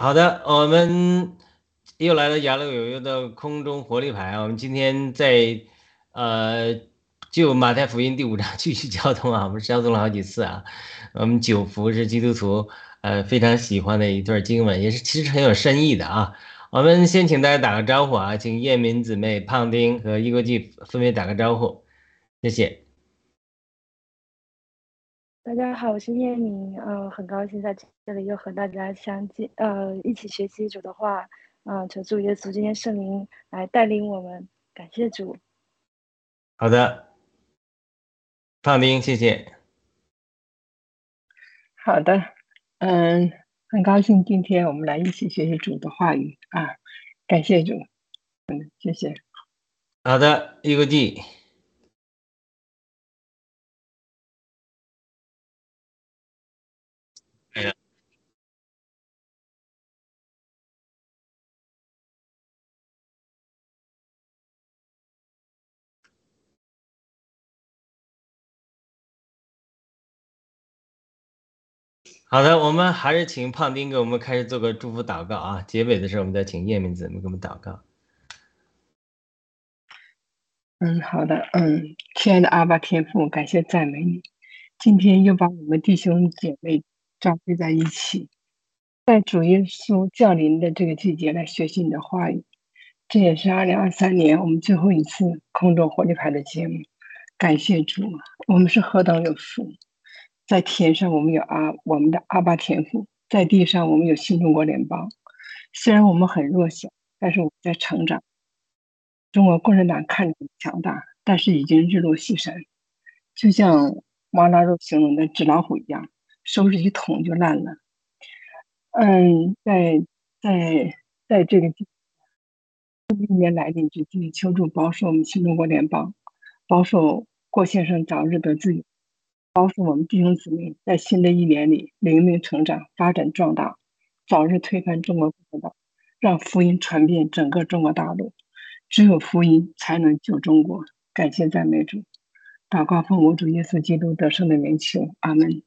好的，我们又来了雅乐有约的空中活力牌啊！我们今天在呃，就马太福音第五章继续交通啊，我们交通了好几次啊。我们九福是基督徒呃非常喜欢的一段经文，也是其实很有深意的啊。我们先请大家打个招呼啊，请叶明姊妹、胖丁和一国际分别打个招呼，谢谢。大家好，我是叶明，呃，很高兴在这里又和大家相见，呃，一起学习主的话，嗯，求主耶稣今天圣灵来带领我们，感谢主。好的，胖丁，谢谢。好的，嗯，很高兴今天我们来一起学习主的话语啊，感谢主，嗯，谢谢。好的，一个 G。好的，我们还是请胖丁给我们开始做个祝福祷告啊。结尾的时候，我们再请叶明子给我们祷告。嗯，好的，嗯，亲爱的阿爸天父，感谢赞美你，今天又把我们弟兄姐妹召集在一起，在主耶稣降临的这个季节来学习你的话语。这也是二零二三年我们最后一次空中火力牌的节目。感谢主，我们是何等有福！在天上，我们有阿我们的阿巴天父；在地上，我们有新中国联邦。虽然我们很弱小，但是我们在成长。中国共产党看着很强大，但是已经日落西山，就像马拉肉形容的纸老虎一样，收拾一桶就烂了。嗯，在在在这个一年来临之际，求助保守我们新中国联邦，保守郭先生早日得自由。告诉我们弟兄姊妹，在新的一年里灵命成长、发展壮大，早日推翻中国共产党，让福音传遍整个中国大陆。只有福音才能救中国。感谢赞美主，祷告奉我主耶稣基督得胜的名求，阿门。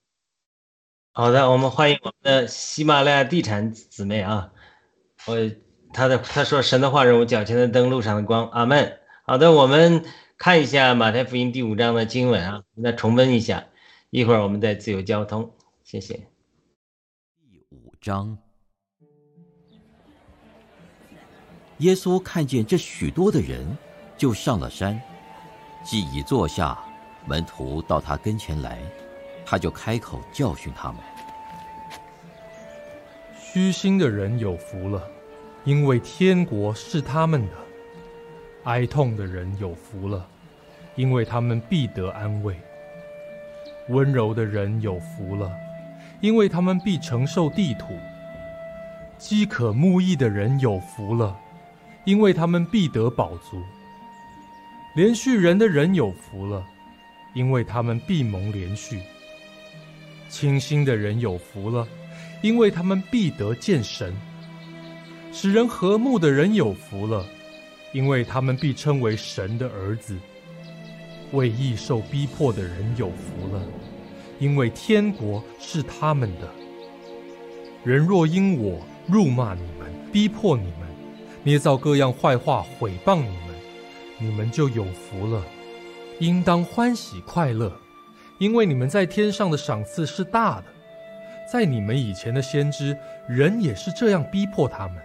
好的，我们欢迎我们的喜马拉雅地产姊妹啊！我他的他说神的话是我脚前的灯，路上的光，阿门。好的，我们看一下马太福音第五章的经文啊，再重温一下。一会儿我们再自由交通，谢谢。第五章，耶稣看见这许多的人，就上了山，既已坐下，门徒到他跟前来，他就开口教训他们：虚心的人有福了，因为天国是他们的；哀痛的人有福了，因为他们必得安慰。温柔的人有福了，因为他们必承受地土；饥渴慕义的人有福了，因为他们必得饱足；连续人的人有福了，因为他们必蒙连续；清心的人有福了，因为他们必得见神；使人和睦的人有福了，因为他们必称为神的儿子。为义受逼迫的人有福了，因为天国是他们的。人若因我辱骂你们、逼迫你们、捏造各样坏话毁谤你们，你们就有福了，应当欢喜快乐，因为你们在天上的赏赐是大的。在你们以前的先知，人也是这样逼迫他们。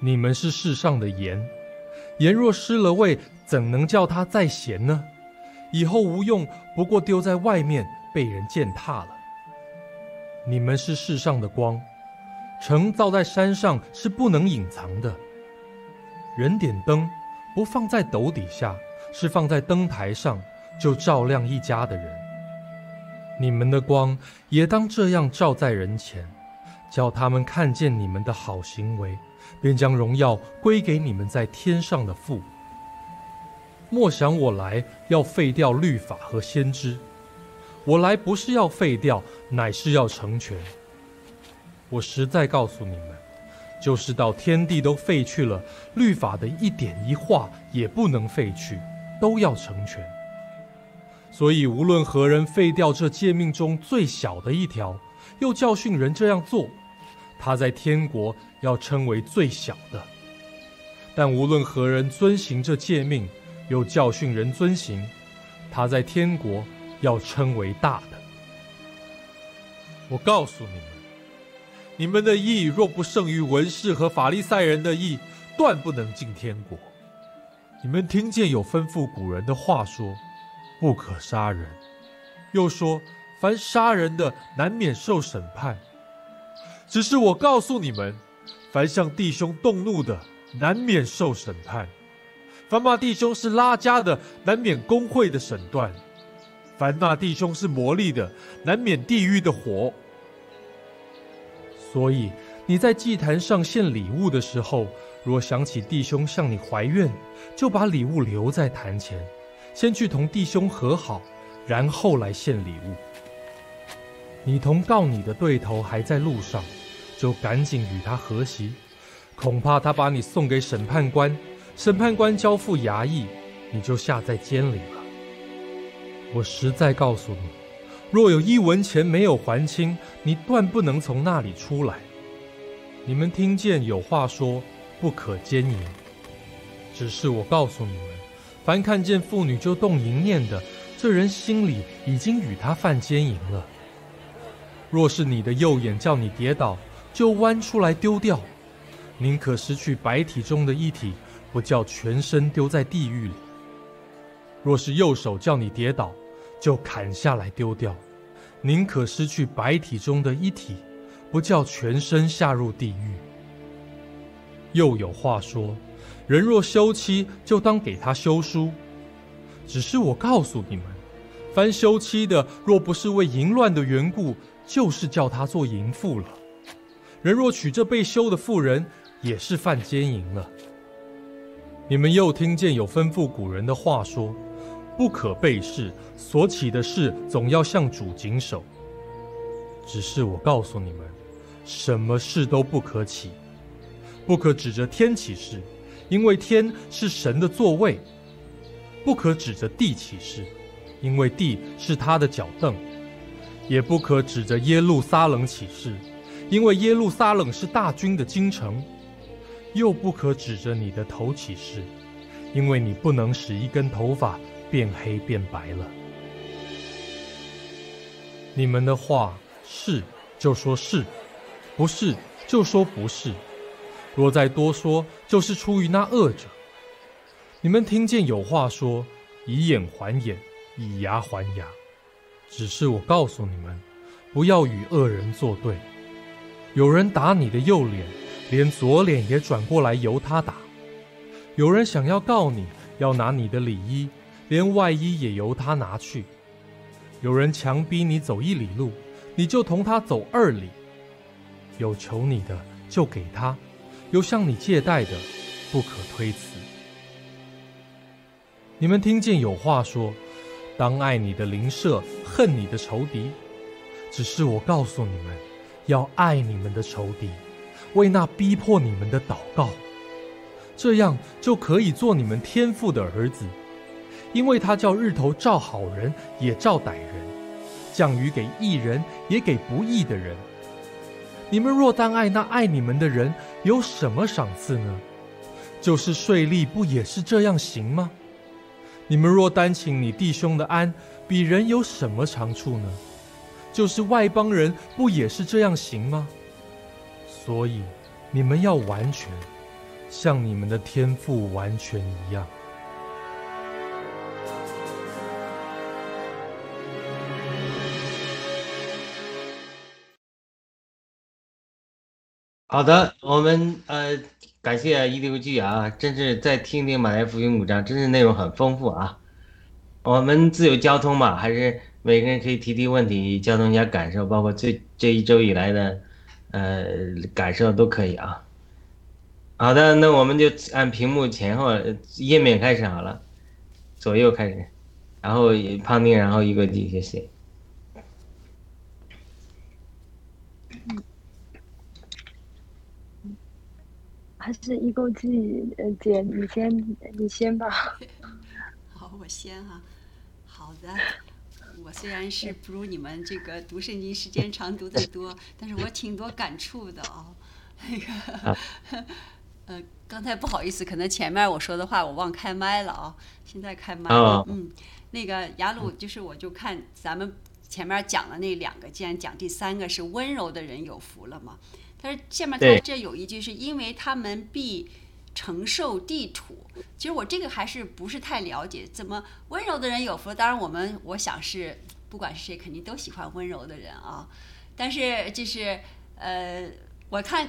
你们是世上的盐。盐若失了味，怎能叫它再闲呢？以后无用，不过丢在外面，被人践踏了。你们是世上的光，城造在山上是不能隐藏的。人点灯，不放在斗底下，是放在灯台上，就照亮一家的人。你们的光也当这样照在人前，叫他们看见你们的好行为。便将荣耀归给你们在天上的父。莫想我来要废掉律法和先知，我来不是要废掉，乃是要成全。我实在告诉你们，就是到天地都废去了，律法的一点一画也不能废去，都要成全。所以无论何人废掉这诫命中最小的一条，又教训人这样做。他在天国要称为最小的。但无论何人遵行这诫命，又教训人遵行，他在天国要称为大的。我告诉你们，你们的义若不胜于文士和法利赛人的义，断不能进天国。你们听见有吩咐古人的话说：“不可杀人。”又说：“凡杀人的，难免受审判。”只是我告诉你们，凡向弟兄动怒的，难免受审判；凡骂弟兄是拉家的，难免工会的审断；凡骂弟兄是魔力的，难免地狱的火。所以你在祭坛上献礼物的时候，若想起弟兄向你怀怨，就把礼物留在坛前，先去同弟兄和好，然后来献礼物。你同告你的对头还在路上，就赶紧与他和席，恐怕他把你送给审判官，审判官交付衙役，你就下在监里了。我实在告诉你，若有一文钱没有还清，你断不能从那里出来。你们听见有话说，不可奸淫。只是我告诉你们，凡看见妇女就动淫念的，这人心里已经与他犯奸淫了。若是你的右眼叫你跌倒，就弯出来丢掉；宁可失去白体中的一体，不叫全身丢在地狱里。若是右手叫你跌倒，就砍下来丢掉；宁可失去白体中的一体，不叫全身下入地狱。又有话说：人若休妻，就当给他休书。只是我告诉你们，凡休妻的，若不是为淫乱的缘故，就是叫他做淫妇了。人若娶这被休的妇人，也是犯奸淫了。你们又听见有吩咐古人的话说：不可背誓，所起的事总要向主谨守。只是我告诉你们，什么事都不可起，不可指着天起誓，因为天是神的座位；不可指着地起誓，因为地是他的脚凳。也不可指着耶路撒冷起誓，因为耶路撒冷是大军的京城；又不可指着你的头起誓，因为你不能使一根头发变黑变白了。你们的话是就说是，不是就说不是。若再多说，就是出于那恶者。你们听见有话说：以眼还眼，以牙还牙。只是我告诉你们，不要与恶人作对。有人打你的右脸，连左脸也转过来由他打；有人想要告你，要拿你的里衣，连外衣也由他拿去；有人强逼你走一里路，你就同他走二里。有求你的就给他，有向你借贷的，不可推辞。你们听见有话说。当爱你的邻舍，恨你的仇敌。只是我告诉你们，要爱你们的仇敌，为那逼迫你们的祷告。这样就可以做你们天父的儿子，因为他叫日头照好人也照歹人，降雨给义人也给不义的人。你们若单爱那爱你们的人，有什么赏赐呢？就是税吏不也是这样行吗？你们若单请你弟兄的安，比人有什么长处呢？就是外邦人不也是这样行吗？所以你们要完全，像你们的天赋完全一样。好的，我们呃。感谢一流剧啊！真是再听听马来福音五章，真是内容很丰富啊。我们自由交通嘛，还是每个人可以提提问题，交通一下感受，包括这这一周以来的呃感受都可以啊。好的，那我们就按屏幕前后页面开始好了，左右开始，然后胖丁，然后一个弟，谢谢。还是一勾记，呃，姐，你先，你先吧。好，我先哈。好的，我虽然是不如你们这个读圣经时间长读的多，但是我挺多感触的啊。那个，呃，刚才不好意思，可能前面我说的话我忘开麦了啊，现在开麦了。嗯，那个雅鲁，就是我就看咱们前面讲的那两个，既然讲第三个是温柔的人有福了嘛，但是下面他这有一句是因为他们必。承受地土，其实我这个还是不是太了解，怎么温柔的人有福？当然，我们我想是不管是谁，肯定都喜欢温柔的人啊。但是就是呃，我看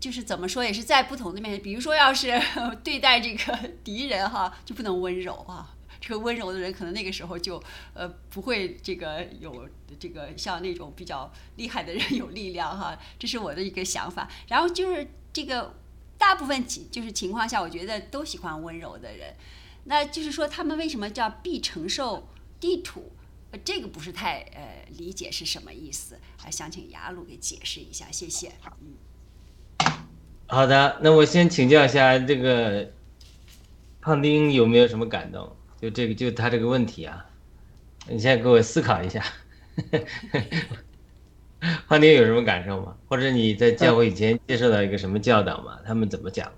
就是怎么说，也是在不同的面，比如说要是对待这个敌人哈，就不能温柔啊。这个温柔的人可能那个时候就呃不会这个有这个像那种比较厉害的人有力量哈。这是我的一个想法。然后就是这个。大部分情就是情况下，我觉得都喜欢温柔的人，那就是说他们为什么叫必承受地土？呃，这个不是太呃理解是什么意思，还想请雅鲁给解释一下，谢谢。嗯，好的，那我先请教一下这个胖丁有没有什么感动？就这个就他这个问题啊，你先给我思考一下。胖丁有什么感受吗？或者你在教会以前接受到一个什么教导吗？他们怎么讲？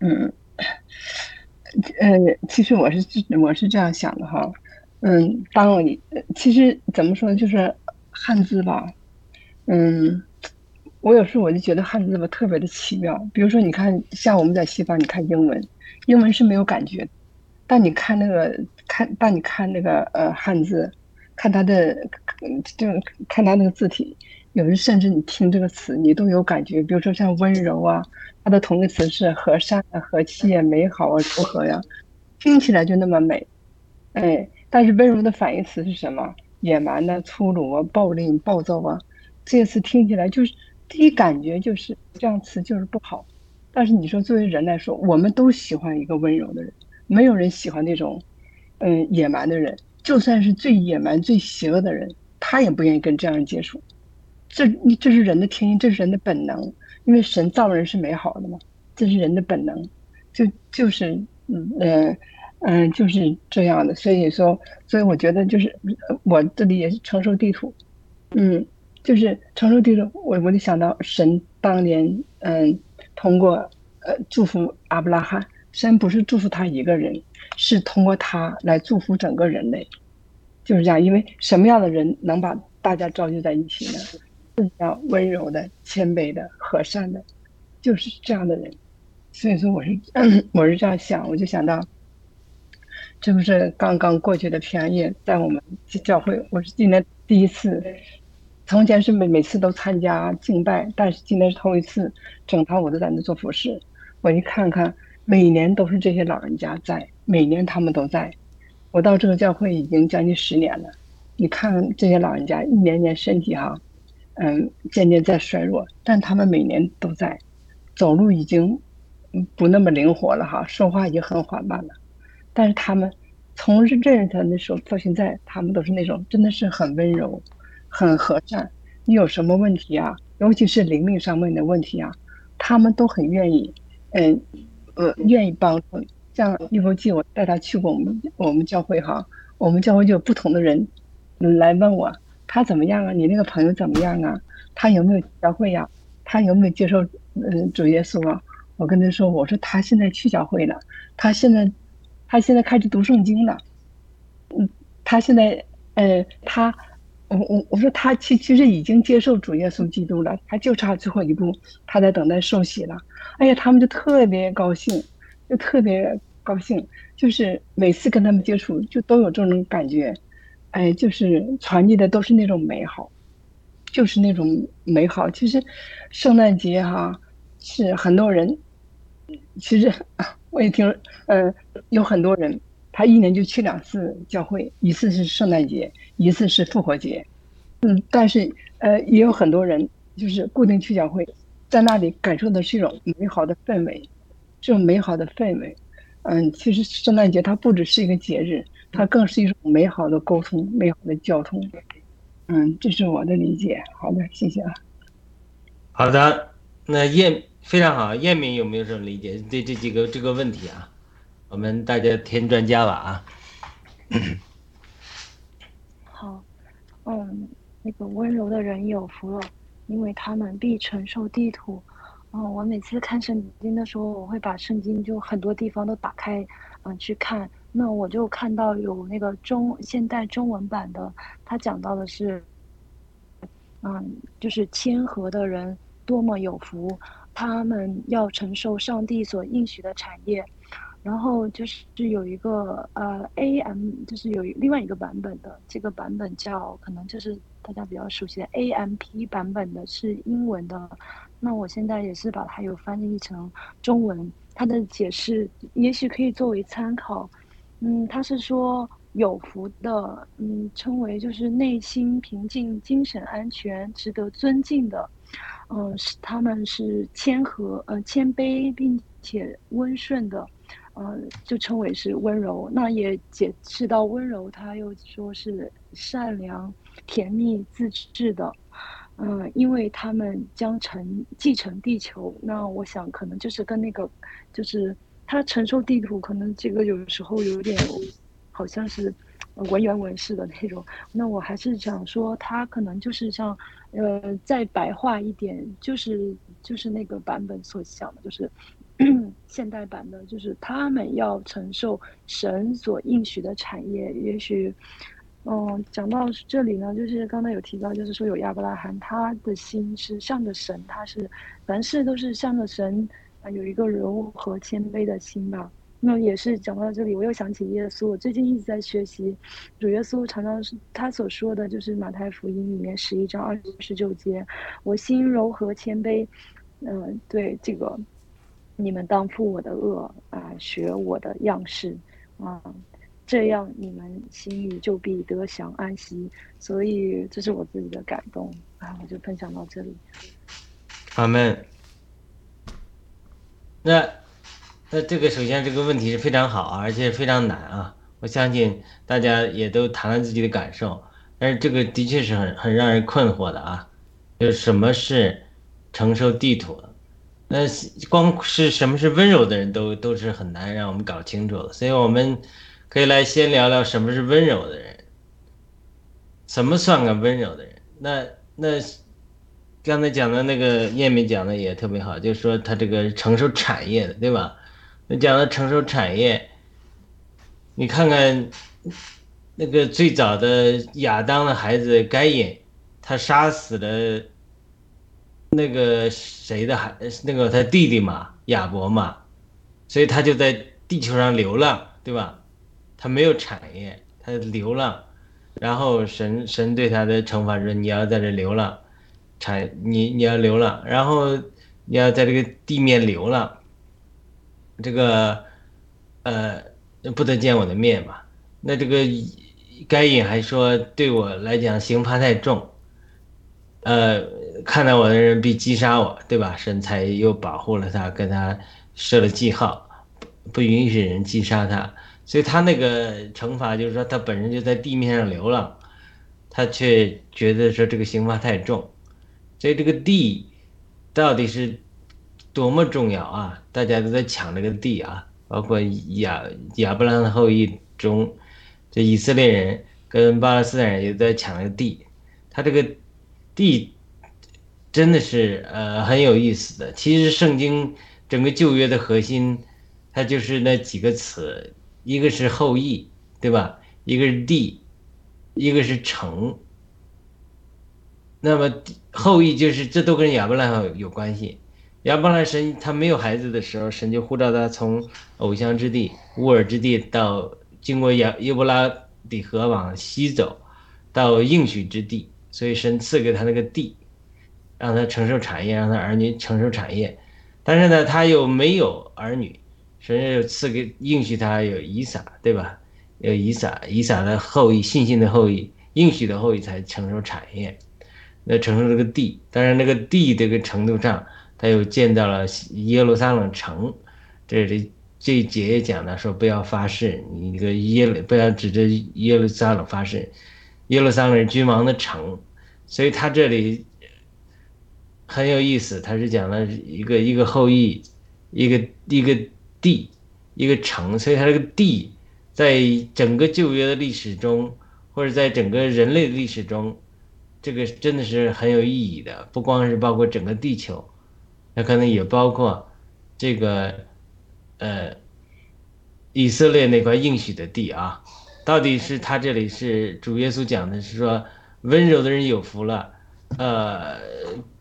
嗯，呃，其实我是我是这样想的哈，嗯，当我其实怎么说呢，就是汉字吧，嗯，我有时候我就觉得汉字吧特别的奇妙。比如说，你看像我们在西方，你看英文，英文是没有感觉，但你看那个看，但你看那个呃汉字。看他的，就看他那个字体，有人甚至你听这个词，你都有感觉。比如说像温柔啊，它的同义词是和善啊、和气啊、美好啊、柔和呀，听起来就那么美。哎，但是温柔的反义词是什么？野蛮的、粗鲁啊、暴力、暴躁啊，这些词听起来就是第一感觉就是这样词就是不好。但是你说作为人来说，我们都喜欢一个温柔的人，没有人喜欢那种，嗯，野蛮的人。就算是最野蛮、最邪恶的人，他也不愿意跟这样人接触。这，这是人的天性，这是人的本能。因为神造人是美好的嘛，这是人的本能，就就是，嗯嗯嗯，就是这样的。所以说，所以我觉得就是我这里也是承受地土，嗯，就是承受地土。我我就想到神当年，嗯，通过呃祝福阿布拉罕，神不是祝福他一个人。是通过他来祝福整个人类，就是这样。因为什么样的人能把大家召集在一起呢？是样温柔的、谦卑的、和善的，就是这样的人。所以说，我是 我是这样想，我就想到，这不是刚刚过去的平安夜，在我们教会，我是今年第一次。从前是每每次都参加敬拜，但是今天是头一次，整堂我都在那做服饰。我一看看，每年都是这些老人家在。每年他们都在，我到这个教会已经将近十年了。你看这些老人家一年年身体哈，嗯，渐渐在衰弱，但他们每年都在，走路已经不那么灵活了哈，说话已经很缓慢了。但是他们从认识他的时候到现在，他们都是那种真的是很温柔、很和善。你有什么问题啊？尤其是灵命上面的问题啊，他们都很愿意，嗯，呃，愿意帮助你。像一佛记，我带他去过我们我们教会哈，我们教会就有不同的人来问我他怎么样啊？你那个朋友怎么样啊？他有没有教会呀？他有没有接受嗯主耶稣啊？我跟他说，我说他现在去教会了，他现在他现在开始读圣经了，嗯，他现在呃他我我我说他其其实已经接受主耶稣基督了，他就差最后一步，他在等待受洗了。哎呀，他们就特别高兴，就特别。高兴，就是每次跟他们接触，就都有这种感觉，哎，就是传递的都是那种美好，就是那种美好。其实，圣诞节哈是很多人，其实我也听，嗯，有很多人他一年就去两次教会，一次是圣诞节，一次是复活节，嗯，但是呃，也有很多人就是固定去教会，在那里感受的是一种美好的氛围，这种美好的氛围。嗯，其实圣诞节它不只是一个节日，它更是一种美好的沟通、美好的交通。嗯，这是我的理解。好的，谢谢啊。好的，那燕非常好，叶明有没有什么理解？对这几个这个问题啊，我们大家添专家吧啊。好嗯，那个温柔的人有福了，因为他们必承受地土。嗯，我每次看圣经的时候，我会把圣经就很多地方都打开，嗯，去看。那我就看到有那个中现代中文版的，他讲到的是，嗯，就是谦和的人多么有福，他们要承受上帝所应许的产业。然后就是有一个呃 A M，就是有另外一个版本的，这个版本叫可能就是大家比较熟悉的 A M P 版本的，是英文的。那我现在也是把它有翻译成中文，它的解释也许可以作为参考。嗯，他是说有福的，嗯，称为就是内心平静、精神安全、值得尊敬的，嗯，是他们是谦和、呃谦卑并且温顺的，呃，就称为是温柔。那也解释到温柔，他又说是善良、甜蜜、自制的。嗯，因为他们将承继承地球，那我想可能就是跟那个，就是他承受地图，可能这个有时候有点，好像是文言文式的那种。那我还是想说，他可能就是像，呃，再白话一点，就是就是那个版本所想的，就是 现代版的，就是他们要承受神所应许的产业，也许。哦，讲到这里呢，就是刚才有提到，就是说有亚伯拉罕，他的心是向着神，他是凡事都是向着神，啊，有一个柔和谦卑的心吧。那也是讲到这里，我又想起耶稣，我最近一直在学习主耶稣，常常是他所说的就是马太福音里面十一章二十九节，我心柔和谦卑，嗯，对这个，你们当负我的恶啊，学我的样式啊。这样你们心里就必得享安息，所以这是我自己的感动啊，我就分享到这里。阿门。那那这个首先这个问题是非常好啊，而且非常难啊！我相信大家也都谈了自己的感受，但是这个的确是很很让人困惑的啊！就什么是承受地土？那光是什么是温柔的人都都是很难让我们搞清楚的，所以我们。可以来先聊聊什么是温柔的人，什么算个温柔的人？那那刚才讲的那个叶明讲的也特别好，就是说他这个承受产业的，对吧？那讲到承受产业，你看看那个最早的亚当的孩子该隐，他杀死了那个谁的孩，那个他弟弟嘛，亚伯嘛，所以他就在地球上流浪，对吧？他没有产业，他流浪，然后神神对他的惩罚是：你要在这流浪，产你你要流浪，然后你要在这个地面流浪，这个呃不得见我的面嘛。那这个该隐还说对我来讲刑罚太重，呃看到我的人必击杀我，对吧？神才又保护了他，跟他设了记号，不允许人击杀他。所以他那个惩罚就是说，他本身就在地面上流浪，他却觉得说这个刑罚太重，所以这个地到底是多么重要啊！大家都在抢这个地啊，包括亚亚伯拉罕后裔中，这以色列人跟巴勒斯坦人也在抢这个地，他这个地真的是呃很有意思的。其实圣经整个旧约的核心，它就是那几个词。一个是后裔，对吧？一个是地，一个是城。那么后裔就是这都跟亚伯拉罕有关系。亚伯拉罕神他没有孩子的时候，神就呼召他从偶像之地乌尔之地到经过亚耶伯拉底河往西走，到应许之地。所以神赐给他那个地，让他承受产业，让他儿女承受产业。但是呢，他又没有儿女。神又赐给应许他有以撒，对吧？有以撒，以撒的后裔，信心的后裔，应许的后裔才承受产业，那承受这个地。当然，那个地这个程度上，他又建造了耶路撒冷城。这里这一节讲了，说不要发誓，你这个耶路不要指着耶路撒冷发誓，耶路撒冷是君王的城，所以他这里很有意思，他是讲了一个一个后裔，一个一个。地，一个城，所以它这个地，在整个旧约的历史中，或者在整个人类的历史中，这个真的是很有意义的，不光是包括整个地球，那可能也包括这个呃以色列那块应许的地啊。到底是他这里是主耶稣讲的是说温柔的人有福了，呃，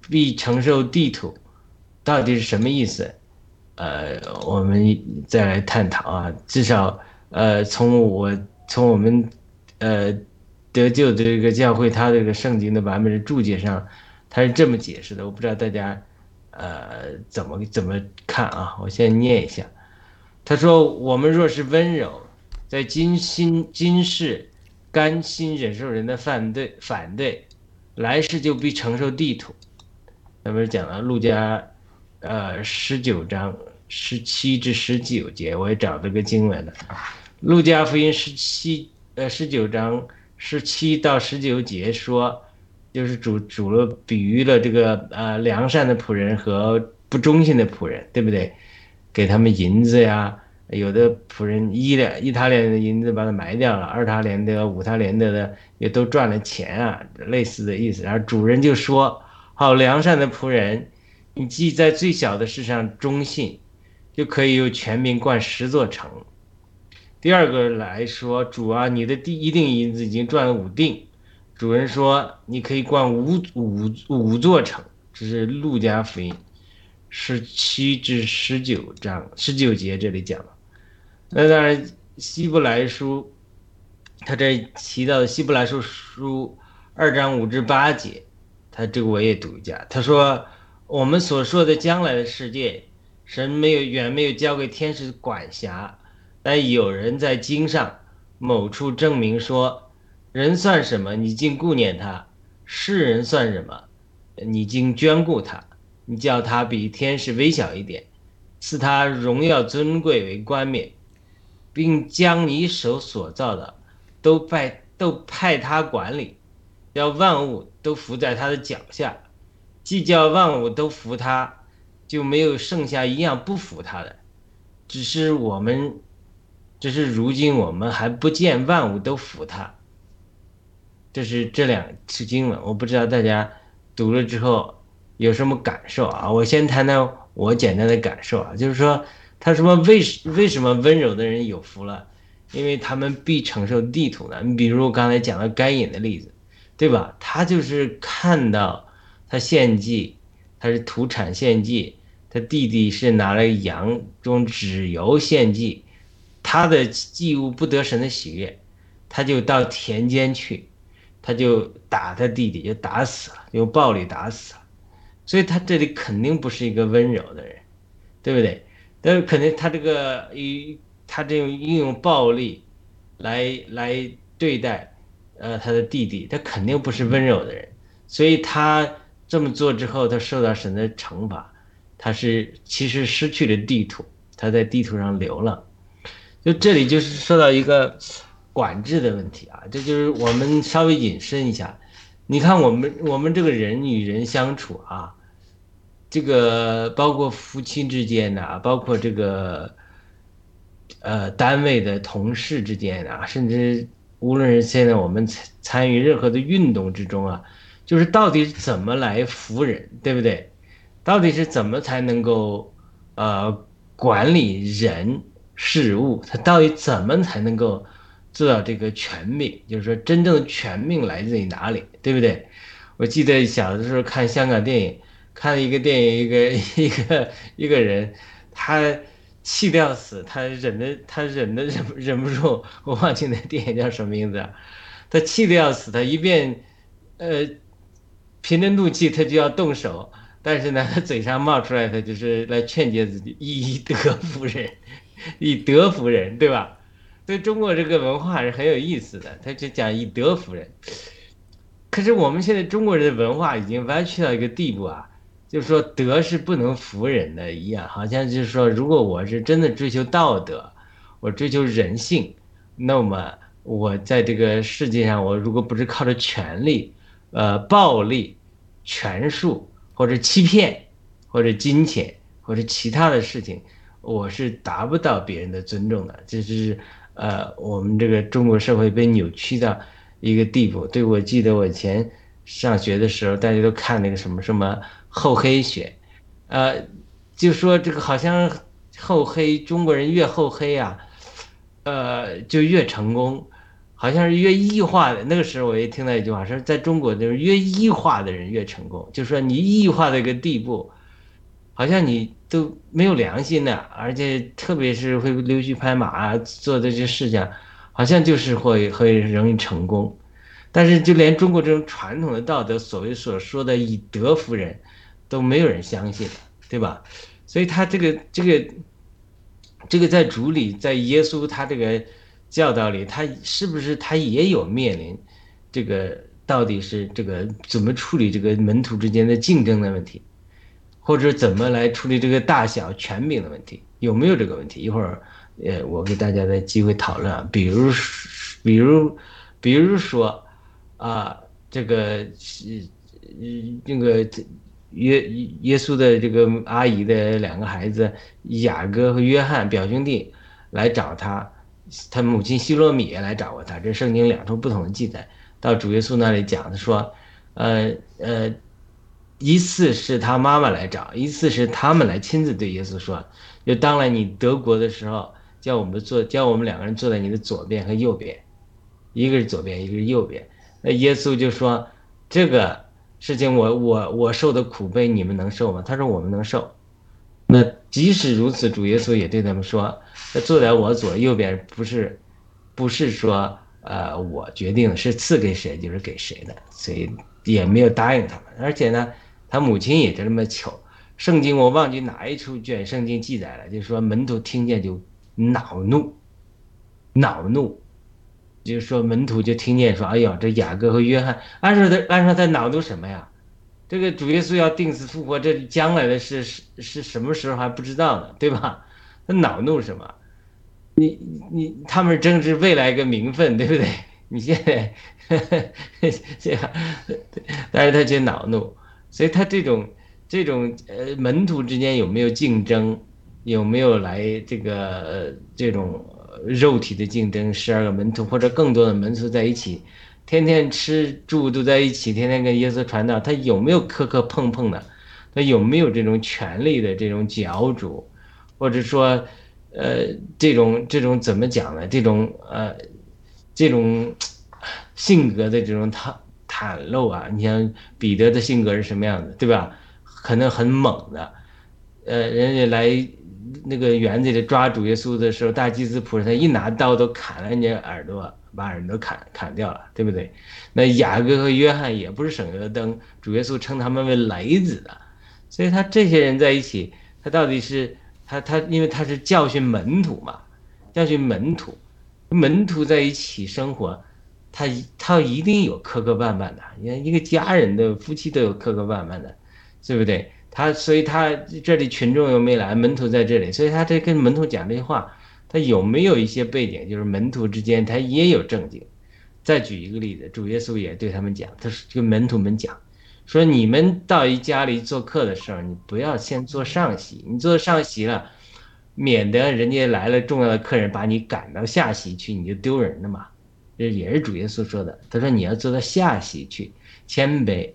必承受地土，到底是什么意思？呃，我们再来探讨啊。至少呃，从我从我们呃得救的这个教会，他这个圣经的版本的注解上，他是这么解释的。我不知道大家呃怎么怎么看啊？我先念一下，他说：“我们若是温柔。”在今心今世，甘心忍受人的反对反对，来世就必承受地土。那不是讲了路加，呃，十九章十七至十九节，我也找这个经文了。路加福音十七呃十九章十七到十九节说，就是主主了比喻了这个呃良善的仆人和不忠心的仆人，对不对？给他们银子呀。有的仆人一两一他连的银子把它埋掉了，二他连的、五他连的的也都赚了钱啊，类似的意思。然后主人就说：“好良善的仆人，你既在最小的事上忠信，就可以有全民灌十座城。”第二个来说：“主啊，你的第一锭银子已经赚了五锭。”主人说：“你可以灌五五五座城。”这是路加福音十七至十九章十九节这里讲了。那当然，希伯来书，他这提到的希伯来书书二章五至八节，他这个我也读一下。他说：“我们所说的将来的世界，神没有远没有交给天使管辖，但有人在经上某处证明说，人算什么？你竟顾念他；世人算什么？你竟眷顾他？你叫他比天使微小一点，赐他荣耀尊贵为冠冕。”并将你手所造的，都派都派他管理，要万物都伏在他的脚下，既叫万物都服他，就没有剩下一样不服他的。只是我们，只是如今我们还不见万物都服他。这是这两次经文，我不知道大家读了之后有什么感受啊？我先谈谈我简单的感受啊，就是说。他说：“为为什么温柔的人有福了？因为他们必承受地土呢。你比如刚才讲的该隐的例子，对吧？他就是看到他献祭，他是土产献祭，他弟弟是拿了羊中脂油献祭，他的祭物不得神的喜悦，他就到田间去，他就打他弟弟，就打死了，用暴力打死了。所以他这里肯定不是一个温柔的人，对不对？”但是肯定，他这个他这种运用暴力来来对待呃他的弟弟，他肯定不是温柔的人，所以他这么做之后，他受到神的惩罚，他是其实失去了地图，他在地图上流了，就这里就是受到一个管制的问题啊，这就是我们稍微引申一下，你看我们我们这个人与人相处啊。这个包括夫妻之间呐，包括这个，呃，单位的同事之间啊，甚至无论是现在我们参参与任何的运动之中啊，就是到底怎么来服人，对不对？到底是怎么才能够呃管理人事物？他到底怎么才能够做到这个全命？就是说，真正的全命来自于哪里，对不对？我记得小的时候看香港电影。看了一个电影，一个 一个一个人，他气得要死，他忍的他忍的忍忍不住，我忘记那电影叫什么名字，他气得要死，他一边，呃，凭着怒气他就要动手，但是呢，他嘴上冒出来，他就是来劝诫自己以德服人，以德服人，对吧？对中国这个文化是很有意思的，他就讲以德服人，可是我们现在中国人的文化已经歪曲到一个地步啊。就是说德是不能服人的一样，好像就是说，如果我是真的追求道德，我追求人性，那么我在这个世界上，我如果不是靠着权力、呃暴力、权术或者欺骗，或者金钱或者其他的事情，我是达不到别人的尊重的。这是呃我们这个中国社会被扭曲到一个地步。对我记得我以前。上学的时候，大家都看那个什么什么厚黑学，呃，就说这个好像厚黑中国人越厚黑啊，呃，就越成功，好像是越异化的。那个时候我也听到一句话，说在中国就是越异化的人越成功，就说你异化的一个地步，好像你都没有良心的，而且特别是会溜须拍马啊，做这些事情，好像就是会会容易成功。但是，就连中国这种传统的道德，所谓所说的以德服人，都没有人相信，对吧？所以他这个这个这个在主里，在耶稣他这个教导里，他是不是他也有面临这个到底是这个怎么处理这个门徒之间的竞争的问题，或者怎么来处理这个大小权柄的问题？有没有这个问题？一会儿，呃，我给大家的机会讨论啊，比如，比如，比如说。啊，这个是，那个耶耶稣的这个阿姨的两个孩子雅各和约翰表兄弟来找他，他母亲希罗米也来找过他。这圣经两处不同的记载，到主耶稣那里讲，他说，呃呃，一次是他妈妈来找，一次是他们来亲自对耶稣说，就当了你德国的时候，叫我们坐，叫我们两个人坐在你的左边和右边，一个是左边，一个是右边。那耶稣就说：“这个事情，我我我受的苦悲，你们能受吗？”他说：“我们能受。”那即使如此，主耶稣也对他们说：“坐在我左右边，不是，不是说，呃，我决定是赐给谁就是给谁的，所以也没有答应他们。而且呢，他母亲也就这么求。圣经我忘记哪一处卷圣经记载了，就是说门徒听见就恼怒，恼怒。”就是说，门徒就听见说：“哎呀，这雅各和约翰，按说他按说他恼怒什么呀？这个主耶稣要定死复活，这将来的事是是什么时候还不知道呢，对吧？他恼怒什么？你你他们争执未来一个名分，对不对？你现在 这样，但是他却恼怒，所以他这种这种呃门徒之间有没有竞争？有没有来这个这种？”肉体的竞争，十二个门徒或者更多的门徒在一起，天天吃住都在一起，天天跟耶稣传道，他有没有磕磕碰碰的？他有没有这种权力的这种角逐，或者说，呃，这种这种怎么讲呢？这种呃，这种性格的这种袒袒露啊？你像彼得的性格是什么样子，对吧？可能很猛的，呃，人家来。那个园子里抓主耶稣的时候，大祭司仆人他一拿刀都砍了人家耳朵，把耳朵砍砍掉了，对不对？那雅各和约翰也不是省油的灯，主耶稣称他们为雷子的，所以他这些人在一起，他到底是他他，因为他是教训门徒嘛，教训门徒，门徒在一起生活，他他一定有磕磕绊绊的，你看一个家人的夫妻都有磕磕绊绊的，对不对？他所以，他这里群众又没来，门徒在这里，所以他这跟门徒讲这话，他有没有一些背景？就是门徒之间他也有正经。再举一个例子，主耶稣也对他们讲，他是跟门徒们讲，说你们到一家里做客的时候，你不要先坐上席，你坐上席了，免得人家来了重要的客人把你赶到下席去，你就丢人了嘛。这也是主耶稣说的，他说你要坐到下席去，谦卑，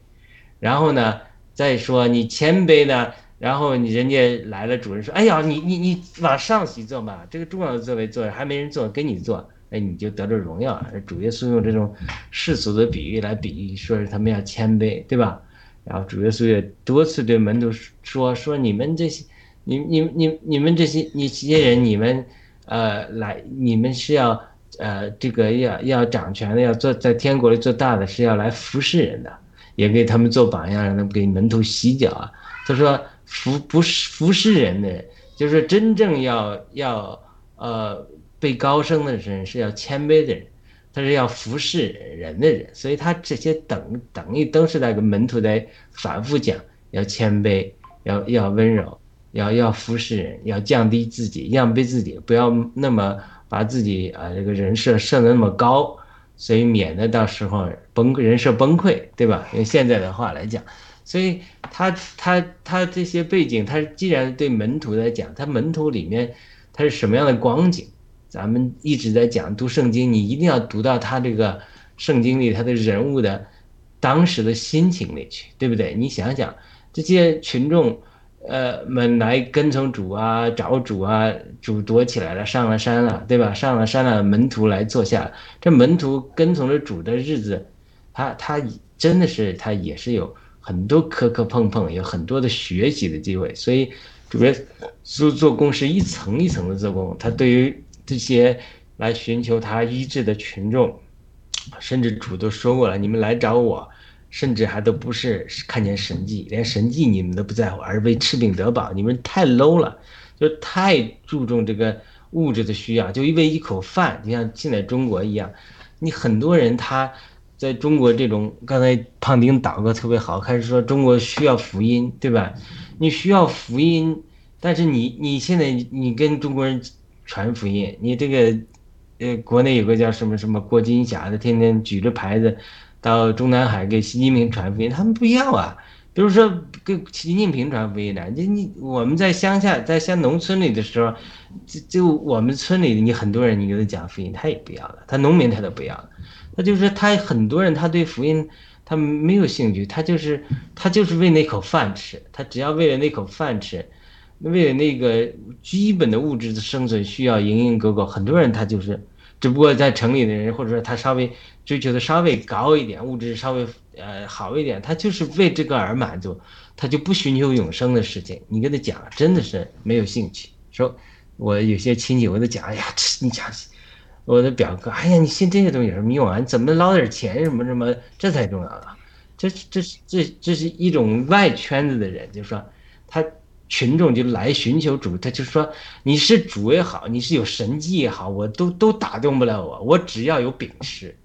然后呢？再说你谦卑呢，然后你人家来了，主人说：“哎呀，你你你往上席坐嘛，这个重要的座位坐着，还没人坐，跟你坐，哎，你就得了荣耀。”主耶稣用这种世俗的比喻来比喻，说是他们要谦卑，对吧？然后主耶稣也多次对门徒说：“说你们这些，你你你你们这些你这些人，你们呃来，你们是要呃这个要要掌权的，要做在天国里做大的，是要来服侍人的。”也给他们做榜样，让他们给门徒洗脚啊。他说：“服不是服侍人的，就是真正要要呃被高升的人是要谦卑的人，他是要服侍人的人。所以他这些等等于都是那个门徒在反复讲，要谦卑，要要温柔，要要服侍人，要降低自己，降卑自己，不要那么把自己啊这个人设设的那么高。”所以免得到时候崩人设崩溃，对吧？用现在的话来讲，所以他他他这些背景，他既然对门徒来讲，他门徒里面他是什么样的光景？咱们一直在讲读圣经，你一定要读到他这个圣经里他的人物的当时的心情里去，对不对？你想想这些群众，呃们来跟从主啊，找主啊，主躲起来了，上了山了，对吧？上了山了，门徒来坐下，这门徒跟从着主的日子，他他真的是他也是有很多磕磕碰碰，有很多的学习的机会，所以主要做做工是一层一层的做工，他对于这些来寻求他医治的群众。甚至主都说过了，你们来找我，甚至还都不是看见神迹，连神迹你们都不在乎，而是为吃饼得饱。你们太 low 了，就太注重这个物质的需要，就因为一口饭，就像现在中国一样，你很多人他在中国这种，刚才胖丁祷告特别好，开始说中国需要福音，对吧？你需要福音，但是你你现在你跟中国人传福音，你这个。呃，国内有个叫什么什么郭金霞的，天天举着牌子到中南海给习近平传福音，他们不要啊。比如说给习近平传福音的，就你我们在乡下，在乡农村里的时候，就就我们村里你很多人你给他讲福音，他也不要了，他农民他都不要了。他就是他很多人他对福音他没有兴趣，他就是他就是为那口饭吃，他只要为了那口饭吃。为了那个基本的物质的生存需要，蝇营狗苟，很多人他就是。只不过在城里的人，或者说他稍微追求的稍微高一点，物质稍微呃好一点，他就是为这个而满足，他就不寻求永生的事情。你跟他讲，真的是没有兴趣。说，我有些亲戚，我都讲，哎呀，这你讲，我的表哥，哎呀，你信这些东西有什么用啊？你怎么捞点钱什么什么，这才重要啊！这这这这是一种外圈子的人，就说。群众就来寻求主，他就说你是主也好，你是有神迹也好，我都都打动不了我。我只要有饼吃，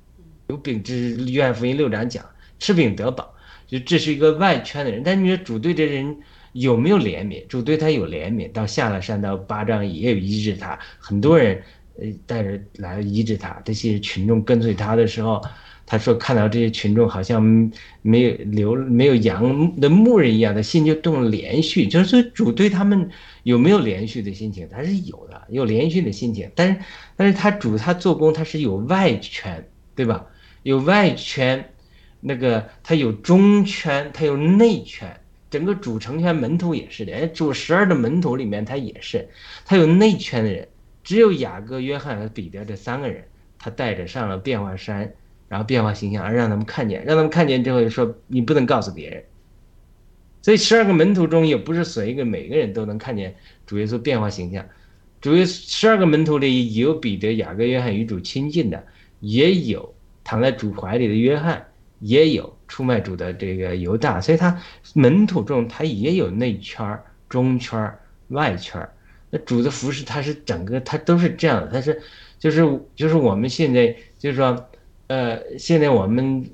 有饼吃。约翰福音六章讲，吃饼得饱，就这是一个外圈的人。但你说主对这人有没有怜悯？主对他有怜悯，到下了山到八章也有医治他，很多人呃带着来医治他。这些群众跟随他的时候。他说：“看到这些群众好像没有留没有羊的牧人一样的心就动了连续，就是说主对他们有没有连续的心情？他是有的，有连续的心情。但是，但是他主他做工他是有外圈，对吧？有外圈，那个他有中圈，他有内圈。整个主成圈门徒也是的，哎，主十二的门徒里面他也是，他有内圈的人，只有雅各、约翰和彼得这三个人，他带着上了变化山。”然后变化形象，而让他们看见，让他们看见之后就说你不能告诉别人。所以十二个门徒中也不是所一个每个人都能看见主耶稣变化形象。主耶稣十二个门徒里有彼得、雅各、约翰与主亲近的，也有躺在主怀里的约翰，也有出卖主的这个犹大。所以他门徒中他也有内圈、中圈、外圈。那主的服饰他是整个他都是这样的，他是就是就是我们现在就是说。呃，现在我们，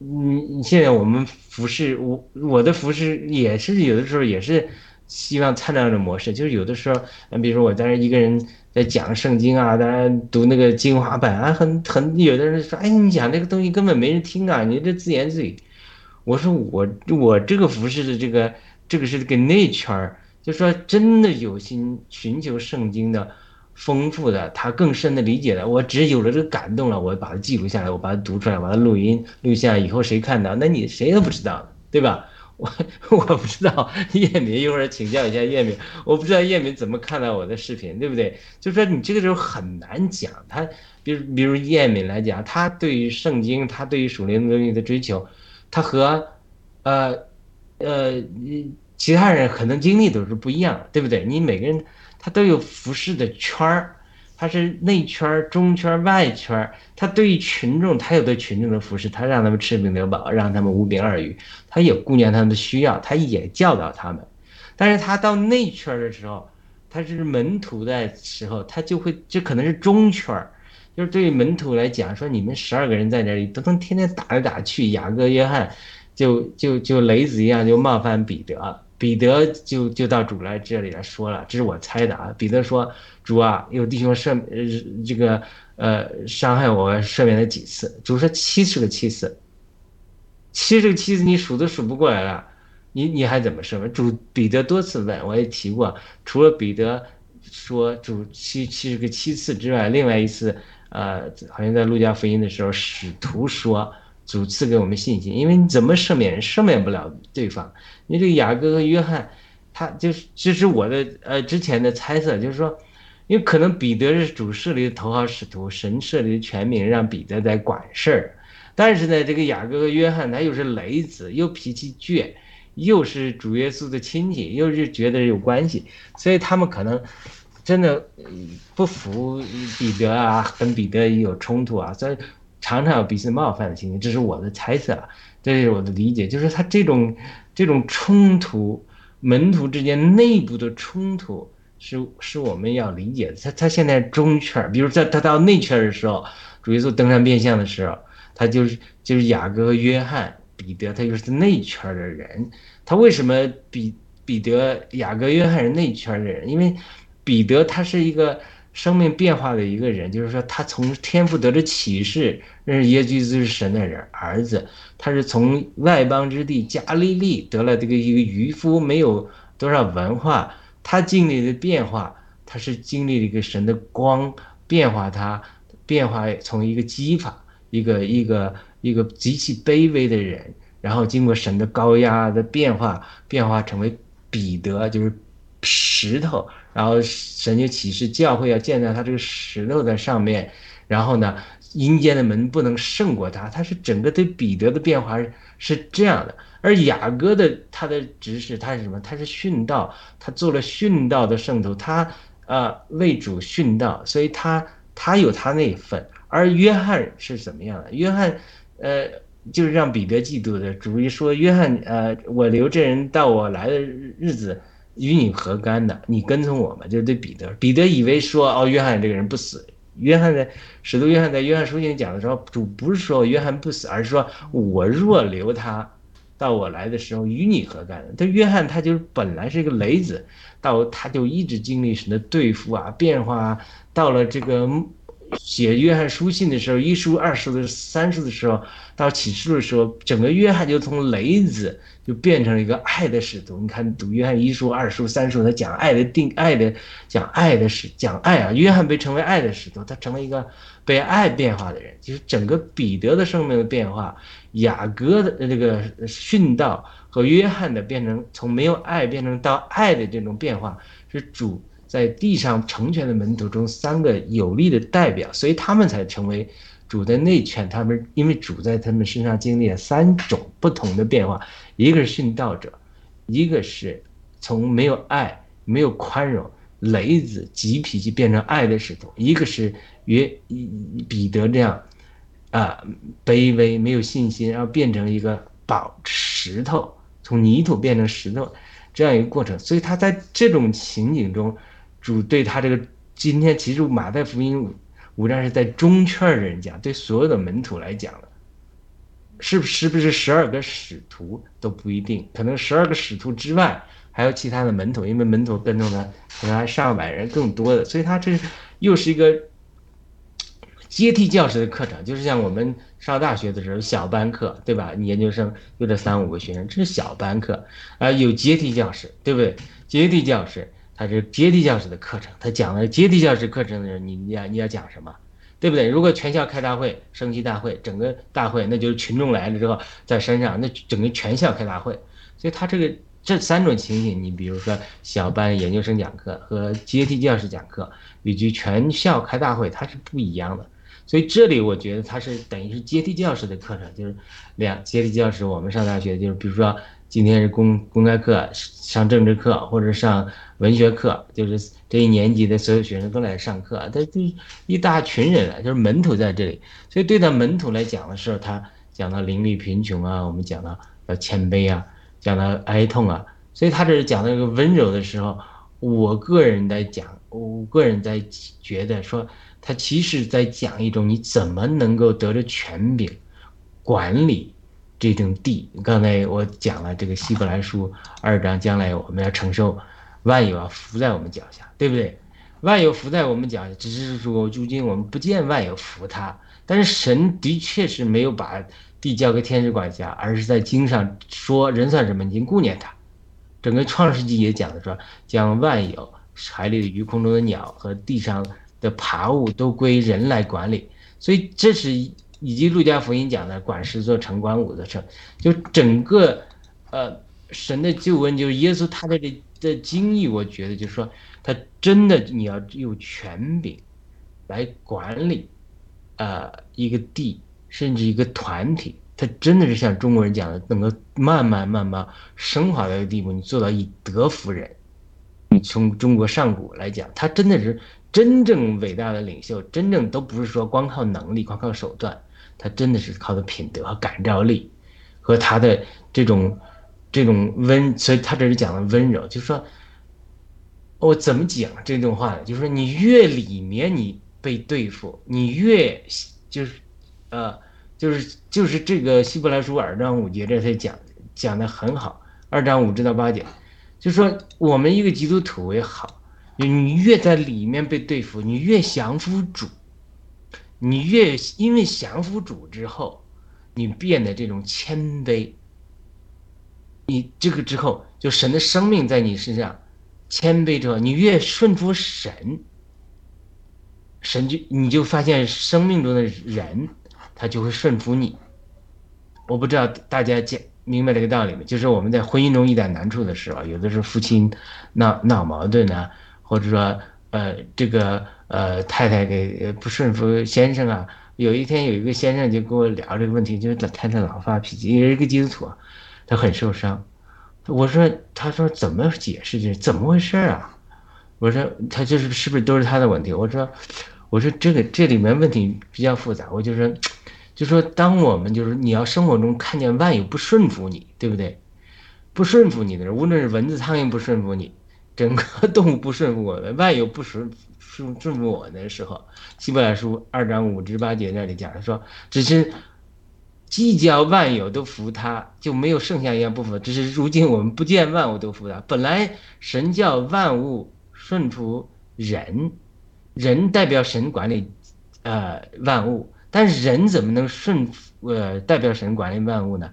嗯，现在我们服饰，我我的服饰也是有的时候也是希望参照的模式，就是有的时候，嗯，比如说我在那一个人在讲圣经啊，当然读那个精华版啊，很很有的人说，哎，你讲这个东西根本没人听啊，你这自言自语。我说我我这个服饰的这个这个是个内圈儿，就说真的有心寻求圣经的。丰富的，他更深的理解了。我只有了这个感动了，我把它记录下来，我把它读出来，把它录音录像，以后谁看到，那你谁都不知道，对吧？我我不知道叶敏一会儿请教一下叶敏，我不知道叶敏怎么看到我的视频，对不对？就说你这个时候很难讲，他比如比如叶敏来讲，他对于圣经，他对于属灵东西的追求，他和呃呃其他人可能经历都是不一样，对不对？你每个人。他都有服饰的圈儿，他是内圈、中圈、外圈儿。他对于群众，他有对群众的服饰，他让他们吃饼得饱，让他们无饼二鱼，他也顾念他们的需要，他也教导他们。但是他到内圈的时候，他是门徒的时候，他就会这可能是中圈，就是对于门徒来讲，说你们十二个人在这里都能天天打来打去，雅各、约翰就就就雷子一样就冒犯彼得。彼得就就到主来这里来说了，这是我猜的啊。彼得说：“主啊，有弟兄赦呃这个呃伤害我赦免了几次？”主说：“七十个七次，七十个七次你数都数不过来了，你你还怎么赦免？”主彼得多次问，我也提过，除了彼得说主七七十个七次之外，另外一次呃，好像在路加福音的时候，使徒说主赐给我们信心，因为你怎么赦免，赦免不了对方。你这个雅各和约翰，他就是这是我的呃之前的猜测，就是说，因为可能彼得是主设立的头号使徒，神设立的权柄让彼得在管事儿，但是呢，这个雅各和约翰他又是雷子，又脾气倔，又是主耶稣的亲戚，又是觉得有关系，所以他们可能。真的不服彼得啊，跟彼得有冲突啊，所以常常有彼此冒犯的情形，这是我的猜测，这是我的理解，就是他这种这种冲突，门徒之间内部的冲突是是我们要理解的。他他现在中圈，比如在他到内圈的时候，主耶稣登山变相的时候，他就是就是雅各、约翰、彼得，他就是内圈的人。他为什么彼彼得、雅各、约翰是内圈的人？因为彼得他是一个生命变化的一个人，就是说他从天父得着启示，认识耶稣是神的人儿子，他是从外邦之地加利利得了这个一个渔夫，没有多少文化，他经历的变化，他是经历了一个神的光变化，他变化从一个激法，一个一个一个极其卑微的人，然后经过神的高压的变化，变化成为彼得，就是石头。然后神就启示教会要建在他这个石头的上面，然后呢，阴间的门不能胜过他。他是整个对彼得的变化是这样的，而雅各的他的指示他是什么？他是殉道，他做了殉道的圣徒，他呃为主殉道，所以他他有他那份。而约翰是怎么样的？约翰呃就是让彼得嫉妒的主意说，约翰呃我留这人到我来的日子。与你何干的？你跟从我们，就是对彼得。彼得以为说，哦，约翰这个人不死。约翰在使徒约翰在约翰书信讲的时候，主不是说约翰不死，而是说我若留他到我来的时候，与你何干的？这约翰他就是本来是一个雷子，到他就一直经历神的对付啊、变化啊，到了这个。写约翰书信的时候，一书、二书的、三书的时候，到启示的时候，整个约翰就从雷子就变成了一个爱的使徒。你看，读约翰一书、二书、三书，他讲爱的定、爱的讲爱的使、讲爱啊。约翰被称为爱的使徒，他成为一个被爱变化的人。就是整个彼得的生命的变化，雅各的这个殉道和约翰的变成从没有爱变成到爱的这种变化，是主。在地上成全的门徒中，三个有力的代表，所以他们才成为主的内圈。他们因为主在他们身上经历了三种不同的变化：一个是殉道者，一个是从没有爱、没有宽容、雷子、急脾气变成爱的使徒；一个是约彼得这样啊卑微、没有信心，然后变成一个宝石头，从泥土变成石头这样一个过程。所以他在这种情景中。主对他这个今天其实马太福音五章是在中圈人讲，对所有的门徒来讲的，是不是不是十二个使徒都不一定，可能十二个使徒之外还有其他的门徒，因为门徒跟踪的可能还上百人更多的，所以他这又是一个阶梯教师的课程，就是像我们上大学的时候小班课，对吧？你研究生就这三五个学生，这是小班课啊，有阶梯教师，对不对？阶梯教师。他是阶梯教师的课程，他讲了阶梯教师课程的时候，你你要你要讲什么，对不对？如果全校开大会，升旗大会，整个大会，那就是群众来了之后在山上，那整个全校开大会。所以他这个这三种情形，你比如说小班研究生讲课和阶梯教师讲课，以及全校开大会，它是不一样的。所以这里我觉得它是等于是阶梯教室的课程，就是两阶梯教室。我们上大学就是比如说。今天是公公开课，上政治课或者上文学课，就是这一年级的所有学生都来上课，他这一大群人啊，就是门徒在这里，所以对待门徒来讲的时候，他讲到灵力贫穷啊，我们讲到要谦卑啊，讲到哀痛啊，所以他这是讲到一个温柔的时候，我个人在讲，我个人在觉得说，他其实在讲一种你怎么能够得着权柄管理。这种地，刚才我讲了这个希伯来书二章，将来我们要承受万有啊伏在我们脚下，对不对？万有伏在我们脚下，只是说如今我们不见万有伏他，但是神的确是没有把地交给天使管辖，而是在经上说人算什么？您顾念他。整个创世纪也讲的说，将万有海里的鱼、空中的鸟和地上的爬物都归人来管理，所以这是以及路加福音讲的管十座城管五座城，就整个呃神的救恩，就是耶稣他的这的经历，我觉得就是说他真的你要有权柄来管理呃一个地，甚至一个团体，他真的是像中国人讲的，能够慢慢慢慢升华到一个地步，你做到以德服人。你从中国上古来讲，他真的是真正伟大的领袖，真正都不是说光靠能力、光靠手段，他真的是靠的品德和感召力，和他的这种这种温，所以他这是讲的温柔，就是说，我怎么讲这种话呢？就是说，你越里面你被对付，你越就是，呃，就是就是这个希伯来书二章五节这才讲讲的很好，二章五至到八节。就是说我们一个基督徒也好，你越在里面被对付，你越降服主，你越因为降服主之后，你变得这种谦卑。你这个之后，就神的生命在你身上谦卑之后，你越顺服神，神就你就发现生命中的人，他就会顺服你。我不知道大家见。明白这个道理吗？就是我们在婚姻中遇到难处的时候，有的时候夫妻闹闹矛盾啊，或者说呃这个呃太太给不顺服先生啊。有一天有一个先生就跟我聊这个问题，就是他太太老发脾气，也是一个基督徒，他很受伤。我说，他说怎么解释这怎么回事啊？我说他就是是不是都是他的问题？我说我说这个这里面问题比较复杂，我就说。就说，当我们就是你要生活中看见万有不顺服你，对不对？不顺服你的人，无论是蚊子、苍蝇不顺服你，整个 动物不顺服我们，万有不顺顺顺服我的时候，希伯来书二章五至八节那里讲说，只是既叫万有都服他，就没有剩下一样不服。只是如今我们不见万物都服他。本来神叫万物顺服人，人代表神管理，呃，万物。但是人怎么能顺服呃代表神管理万物呢？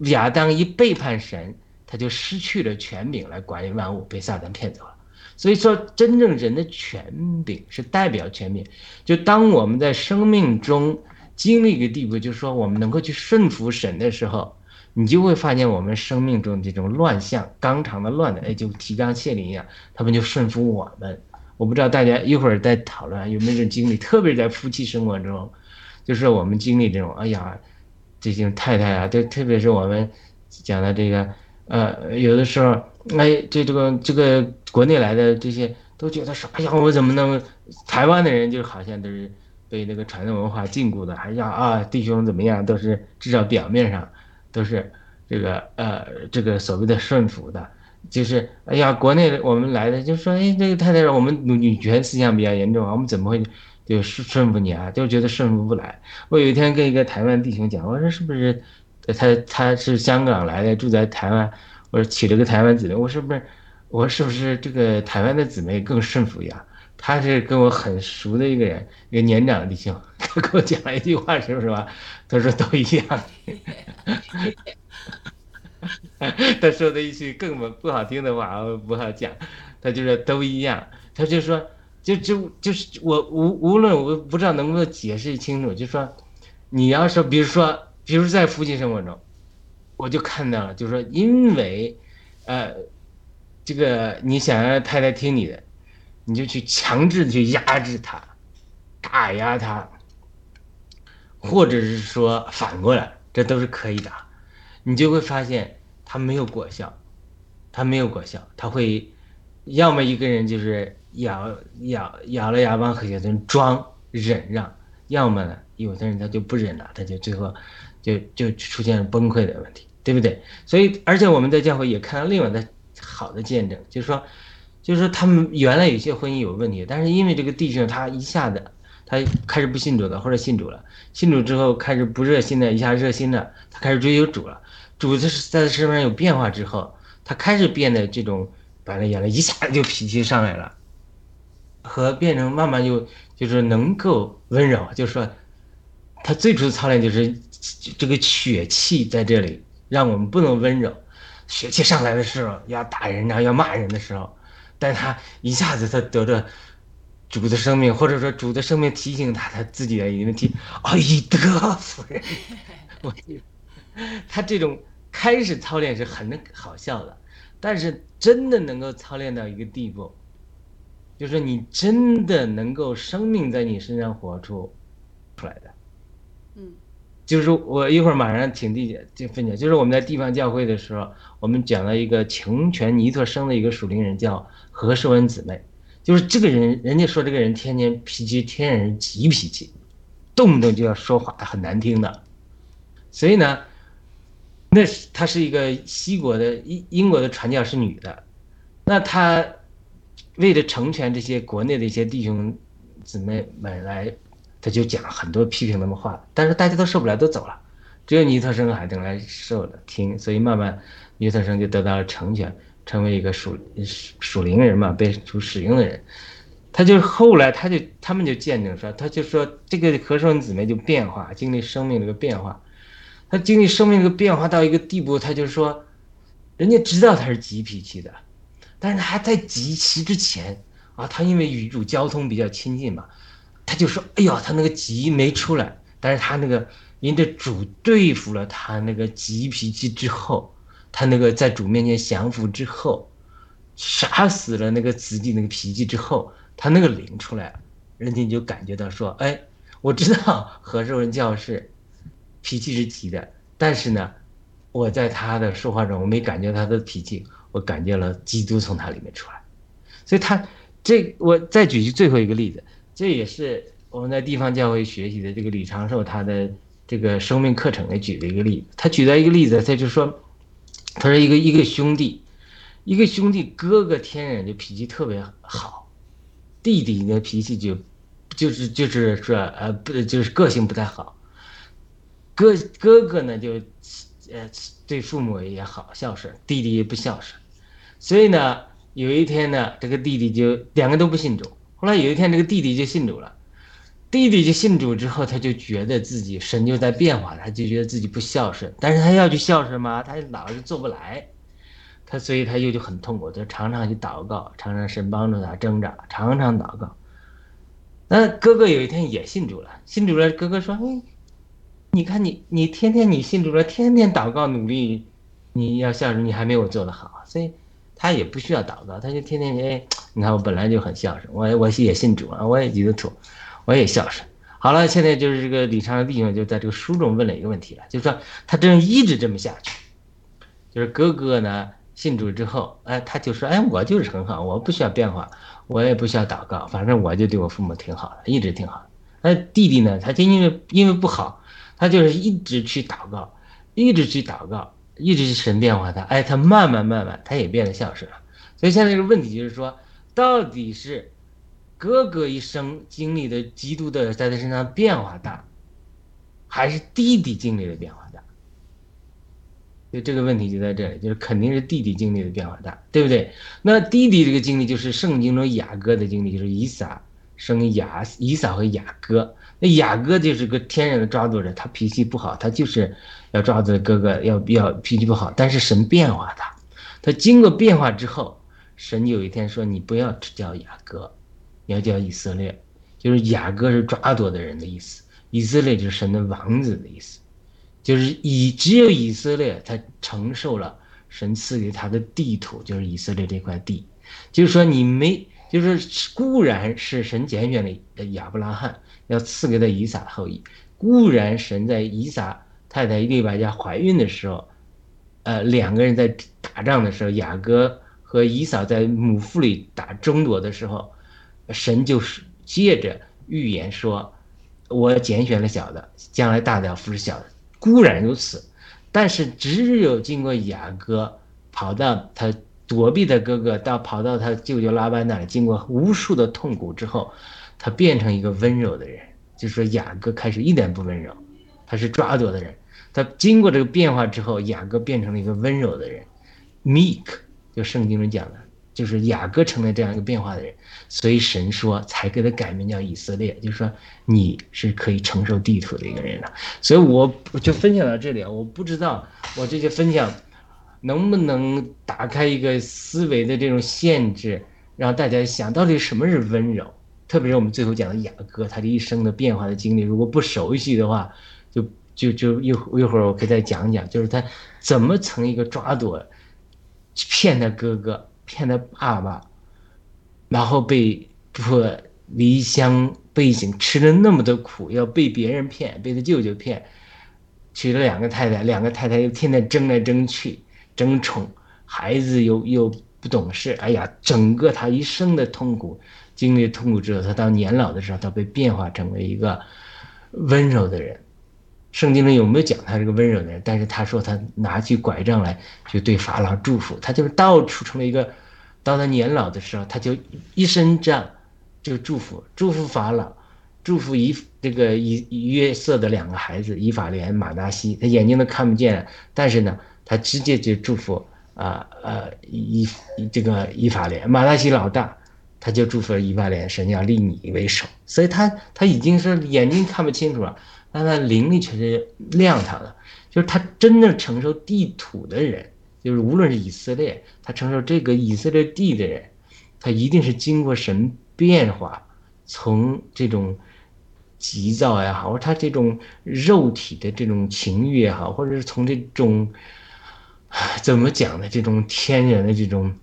亚当一背叛神，他就失去了权柄来管理万物，被撒旦骗走了。所以说，真正人的权柄是代表权柄。就当我们在生命中经历一个地步，就是说我们能够去顺服神的时候，你就会发现我们生命中这种乱象、纲常的乱的，哎，就提纲挈领一样，他们就顺服我们。我不知道大家一会儿再讨论有没有这种经历，特别是在夫妻生活中，就是我们经历这种，哎呀，这些太太啊，特特别是我们讲的这个，呃，有的时候，哎，这这个这个国内来的这些都觉得说，哎呀，我怎么能？台湾的人就好像都是被那个传统文化禁锢的，哎呀啊，弟兄怎么样，都是至少表面上都是这个呃这个所谓的顺服的。就是哎呀，国内我们来的就说，哎，这个太太，我们女女权思想比较严重啊，我们怎么会就顺顺服你啊？就觉得顺服不来。我有一天跟一个台湾弟兄讲，我说是不是他他是香港来的，住在台湾，我说娶了个台湾姊妹，我是不是我是不是这个台湾的姊妹更顺服呀？他是跟我很熟的一个人，一个年长的弟兄，他 跟我讲了一句话，是不是吧？他说都一样。他说的一句更不不好听的话，我不好讲。他就说都一样，他就说就就就是我无无论我不知道能不能解释清楚，就说你要说比如说比如在夫妻生活中，我就看到了，就说因为呃这个你想让太太听你的，你就去强制去压制他，打压他，或者是说反过来，这都是可以的。你就会发现他没有果效，他没有果效，他会要么一个人就是咬咬咬了牙往嘴边装忍让，要么呢有的人他就不忍了，他就最后就就出现了崩溃的问题，对不对？所以而且我们在教会也看到另外的好的见证，就是说就是他们原来有些婚姻有问题，但是因为这个弟兄他一下子他开始不信主了，或者信主了，信主之后开始不热心的，一下热心了，他开始追求主了。主子是在他身上有变化之后，他开始变得这种，把那眼泪一下子就脾气上来了，和变成慢慢就就是能够温柔，就是说，他最初的操练就是这个血气在这里，让我们不能温柔，血气上来的时候要打人啊，要骂人的时候，但他一下子他得着主的生命，或者说主的生命提醒他他自己的一个问题，哦，以德服人。我，他这种开始操练是很好笑的，但是真的能够操练到一个地步，就是你真的能够生命在你身上活出出来的。嗯，就是我一会儿马上请弟姐就分享，就是我们在地方教会的时候，我们讲了一个穷泉尼特生的一个属灵人叫何寿恩姊妹。就是这个人，人家说这个人天天脾气，天然急脾气，动不动就要说话很难听的。所以呢，那是她是一个西国的英英国的传教士女的，那她为了成全这些国内的一些弟兄姊妹们来，她就讲很多批评他们话，但是大家都受不了，都走了，只有尼特生还等来受了听，所以慢慢尼特生就得到了成全。成为一个属属灵人嘛，被主使用的人，他就后来他就他们就见证说，他就说这个和尚姊妹就变化，经历生命这个变化，他经历生命这个变化到一个地步，他就说，人家知道他是急脾气的，但是他在急气之前啊，他因为与主交通比较亲近嘛，他就说，哎呦，他那个急没出来，但是他那个人家主对付了他那个急脾气之后。他那个在主面前降服之后，杀死了那个自己那个脾气之后，他那个灵出来了，人家就感觉到说：“哎，我知道何寿文教士脾气是急的，但是呢，我在他的说话中，我没感觉他的脾气，我感觉了基督从他里面出来。所以，他这我再举最后一个例子，这也是我们在地方教会学习的这个李长寿他的这个生命课程里举的一个例子。他举的一个例子，他就说。他是：“一个一个兄弟，一个兄弟哥哥天然就脾气特别好，弟弟呢脾气就，就是就是说呃不就是个性不太好。哥哥哥呢就，呃对父母也好孝顺，弟弟也不孝顺。所以呢有一天呢这个弟弟就两个都不信主。后来有一天这个弟弟就信主了。”弟弟就信主之后，他就觉得自己神就在变化，他就觉得自己不孝顺，但是他要去孝顺吗？他老是做不来，他所以他又就很痛苦，他常常去祷告，常常神帮助他挣扎，常常祷告。那哥哥有一天也信主了，信主了，哥哥说：“哎，你看你你天天你信主了，天天祷告努力，你要孝顺，你还没我做得好，所以他也不需要祷告，他就天天哎，你看我本来就很孝顺，我我也信主了，我也基督徒。”我也孝顺。好了，现在就是这个李昌的弟兄就在这个书中问了一个问题了，就是说他这样一直这么下去，就是哥哥呢信主之后，哎，他就说，哎，我就是很好，我不需要变化，我也不需要祷告，反正我就对我父母挺好的，一直挺好。那弟弟呢，他就因为因为不好，他就是一直去祷告，一直去祷告，一直去神变化他，哎，他慢慢慢慢他也变得孝顺了。所以现在这个问题就是说，到底是？哥哥一生经历的基督的在他身上变化大，还是弟弟经历的变化大？就这个问题就在这里，就是肯定是弟弟经历的变化大，对不对？那弟弟这个经历就是圣经中雅各的经历，就是以撒生雅以撒和雅各。那雅各就是个天然的抓住者，他脾气不好，他就是要抓住哥哥，要要脾气不好。但是神变化他，他经过变化之后，神有一天说：“你不要只叫雅各。”要叫以色列，就是雅各是抓夺的人的意思，以色列就是神的王子的意思，就是以只有以色列才承受了神赐给他的地土，就是以色列这块地。就是说你没，就是固然是神拣选了亚伯拉罕，要赐给他以撒后裔，固然神在以撒太太利百加怀孕的时候，呃，两个人在打仗的时候，雅各和以撒在母腹里打争夺的时候。神就是借着预言说，我拣选了小的，将来大的要服侍小的。固然如此，但是只有经过雅各跑到他躲避的哥哥，到跑到他舅舅拉班那里，经过无数的痛苦之后，他变成一个温柔的人。就是说，雅各开始一点不温柔，他是抓夺的人。他经过这个变化之后，雅各变成了一个温柔的人，meek，就圣经中讲的。就是雅各成了这样一个变化的人，所以神说才给他改名叫以色列，就是说你是可以承受地土的一个人了。所以我就分享到这里啊，我不知道我这些分享能不能打开一个思维的这种限制，让大家想到底什么是温柔。特别是我们最后讲的雅各，他这一生的变化的经历，如果不熟悉的话，就就就一一会儿我可以再讲讲，就是他怎么从一个抓夺，骗他哥哥，骗他爸爸，然后被迫离乡背井，吃了那么多苦，要被别人骗，被他舅舅骗，娶了两个太太，两个太太又天天争来争去，争宠，孩子又又不懂事，哎呀，整个他一生的痛苦。经历痛苦之后，他到年老的时候，他被变化成为一个温柔的人。圣经里有没有讲他是个温柔的人？但是他说他拿起拐杖来就对法老祝福，他就是到处成了一个。到他年老的时候，他就一身杖就祝福，祝福法老，祝福以这个以约瑟的两个孩子以法莲、马达西，他眼睛都看不见，但是呢，他直接就祝福啊呃以这个以法莲、马达西老大。他就祝福了以法莲，神要立你为首，所以他他已经是眼睛看不清楚了，但他灵力却是亮堂的，就是他真正承受地土的人，就是无论是以色列，他承受这个以色列地的人，他一定是经过神变化，从这种急躁也好，或者他这种肉体的这种情欲也好，或者是从这种怎么讲呢？这种天然的这种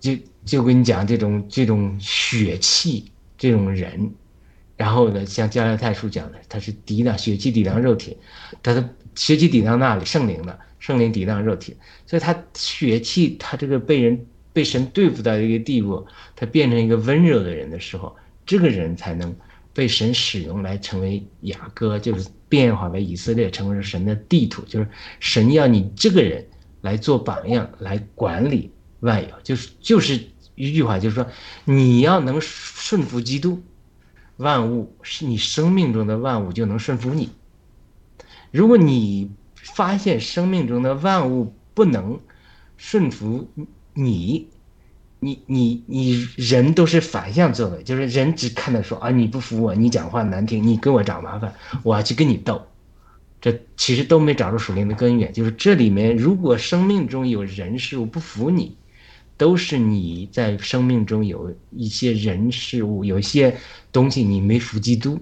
就。就跟你讲这种这种血气这种人，然后呢，像加拉太书讲的，他是抵挡血气抵挡肉体，他的血气抵挡那里圣灵的圣灵抵挡肉体，所以他血气他这个被人被神对付到一个地步，他变成一个温柔的人的时候，这个人才能被神使用来成为雅各，就是变化为以色列，成为神的地图，就是神要你这个人来做榜样，来管理万有，就是就是。一句话就是说，你要能顺服基督，万物是你生命中的万物就能顺服你。如果你发现生命中的万物不能顺服你，你你你人都是反向作为，就是人只看到说啊你不服我，你讲话难听，你给我找麻烦，我要去跟你斗，这其实都没找着属灵的根源。就是这里面，如果生命中有人事物不服你。都是你在生命中有一些人事物，有一些东西你没服基督，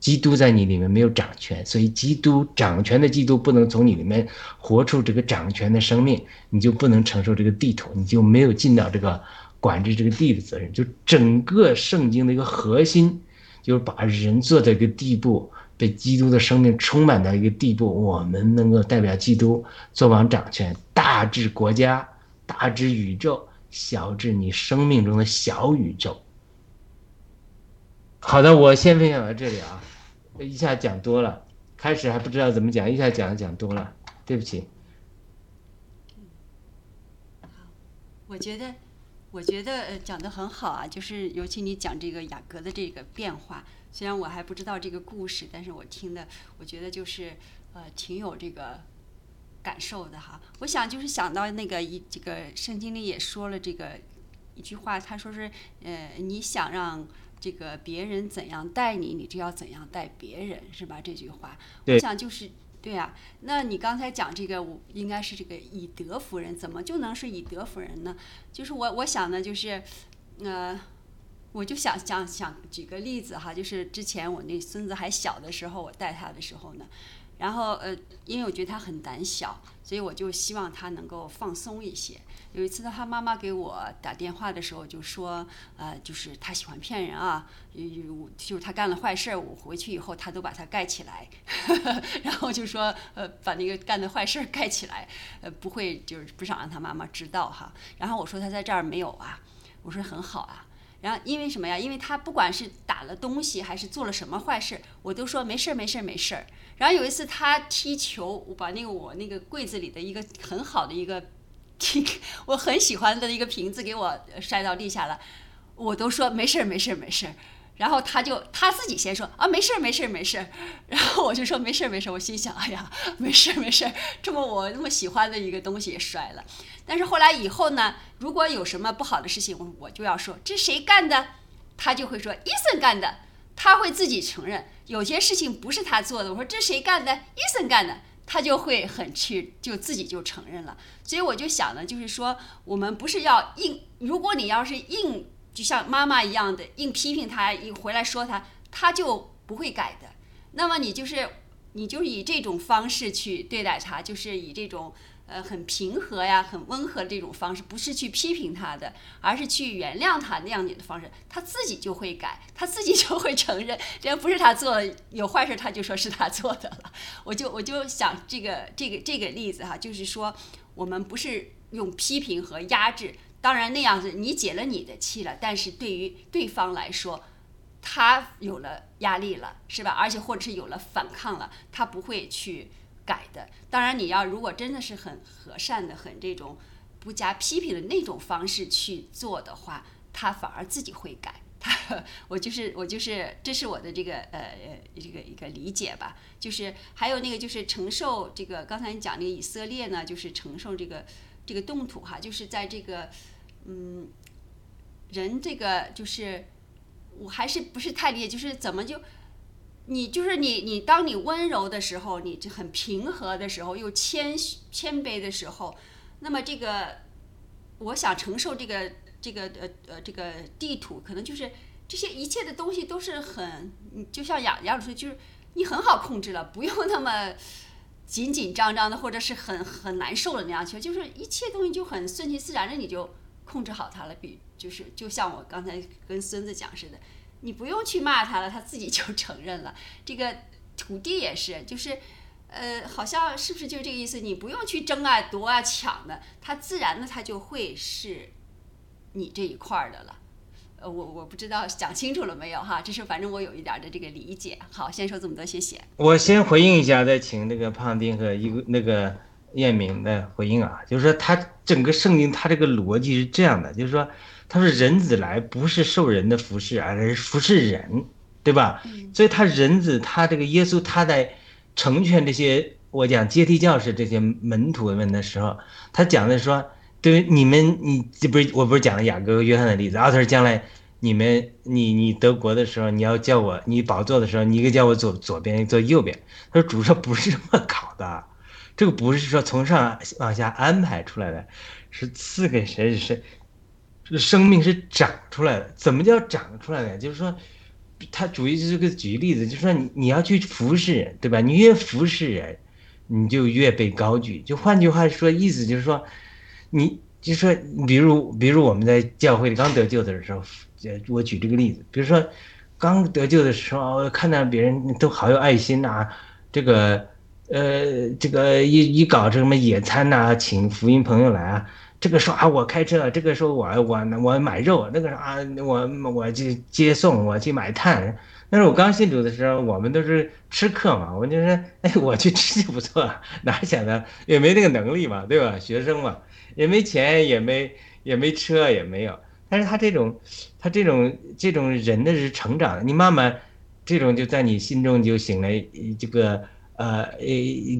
基督在你里面没有掌权，所以基督掌权的基督不能从你里面活出这个掌权的生命，你就不能承受这个地图，你就没有尽到这个管制这个地的责任。就整个圣经的一个核心，就是把人做到一个地步，被基督的生命充满到一个地步，我们能够代表基督做王掌权，大治国家，大治宇宙。小至你生命中的小宇宙。好的，我先分享到这里啊，一下讲多了，开始还不知道怎么讲，一下讲讲多了，对不起。我觉得，我觉得讲的很好啊，就是尤其你讲这个雅阁的这个变化，虽然我还不知道这个故事，但是我听的，我觉得就是呃，挺有这个。感受的哈，我想就是想到那个一这个圣经里也说了这个一句话，他说是呃你想让这个别人怎样待你，你就要怎样待别人，是吧？这句话，我想就是对呀。那你刚才讲这个，我应该是这个以德服人，怎么就能是以德服人呢？就是我我想呢，就是呃，我就想想想举个例子哈，就是之前我那孙子还小的时候，我带他的时候呢。然后呃，因为我觉得他很胆小，所以我就希望他能够放松一些。有一次他妈妈给我打电话的时候就说，呃，就是他喜欢骗人啊，有就是他干了坏事，我回去以后他都把他盖起来，然后就说呃把那个干的坏事盖起来，呃不会就是不想让他妈妈知道哈。然后我说他在这儿没有啊，我说很好啊。然后因为什么呀？因为他不管是打了东西还是做了什么坏事，我都说没事儿没事儿没事儿。然后有一次他踢球，我把那个我那个柜子里的一个很好的一个，我很喜欢的一个瓶子给我摔到地下了，我都说没事儿没事儿没事儿。然后他就他自己先说啊没事儿没事儿没事儿，然后我就说没事儿没事儿。我心想哎呀没事儿没事儿，这么我那么喜欢的一个东西也摔了。但是后来以后呢，如果有什么不好的事情，我我就要说这谁干的，他就会说伊森干的，他会自己承认。有些事情不是他做的，我说这谁干的？伊森干的，他就会很去，就自己就承认了。所以我就想呢，就是说我们不是要硬，如果你要是硬就像妈妈一样的硬批评他，一回来说他，他就不会改的。那么你就是你就以这种方式去对待他，就是以这种呃很平和呀、很温和这种方式，不是去批评他的，而是去原谅他那样的方式，他自己就会改，他自己就会承认，这不是他做的有坏事，他就说是他做的了。我就我就想这个这个这个例子哈，就是说我们不是用批评和压制。当然那样子，你解了你的气了，但是对于对方来说，他有了压力了，是吧？而且或者是有了反抗了，他不会去改的。当然，你要如果真的是很和善的、很这种不加批评的那种方式去做的话，他反而自己会改。他，我就是我就是，这是我的这个呃呃这个一个理解吧。就是还有那个就是承受这个，刚才你讲那个以色列呢，就是承受这个。这个动土哈，就是在这个，嗯，人这个就是，我还是不是太理解，就是怎么就，你就是你你当你温柔的时候，你就很平和的时候，又谦谦卑的时候，那么这个，我想承受这个这个呃呃这个地土，可能就是这些一切的东西都是很，就像杨杨老师，就是你很好控制了，不用那么。紧紧张张的，或者是很很难受的那样，其实就是一切东西就很顺其自然的，你就控制好它了。比就是就像我刚才跟孙子讲似的，你不用去骂他了，他自己就 承认了。这个土地也是，就是呃，好像是不是就这个意思？你不用去争啊、夺啊、抢的，它自然的它就会是你这一块儿的了。呃，我我不知道讲清楚了没有哈，这是反正我有一点的这个理解。好，先说这么多，谢谢。我先回应一下，再请那个胖丁和一个那个彦明的回应啊，就是说他整个圣经他这个逻辑是这样的，就是说他说人子来不是受人的服侍，而是服侍人，对吧？所以他人子他这个耶稣他在成全这些我讲阶梯教士这些门徒们的时候，他讲的说。对你们，你这不是我不是讲了雅各和约翰的例子啊？他说将来你们你你德国的时候，你要叫我你宝座的时候，你一个叫我左左边，一个坐右边。他说主说不是这么搞的，这个不是说从上往下安排出来的，是赐给谁谁，这个生命是长出来的。怎么叫长出来的？就是说，他主义就是个举例子，就是说你你要去服侍人，对吧？你越服侍人，你就越被高举。就换句话说，意思就是说。你就是说，比如，比如我们在教会里刚得救的时候，我举这个例子，比如说刚得救的时候，看到别人都好有爱心呐，这个，呃，这个一一搞这什么野餐呐，请福音朋友来啊，这个说啊我开车，这个说我我我买肉，那个啊我我去接送，我去买炭。但是我刚信主的时候，我们都是吃客嘛，我就说，哎，我去吃就不错，哪想到也没那个能力嘛，对吧？学生嘛。也没钱，也没也没车，也没有。但是他这种，他这种这种人的是成长，你慢慢，这种就在你心中就醒了。这个呃呃，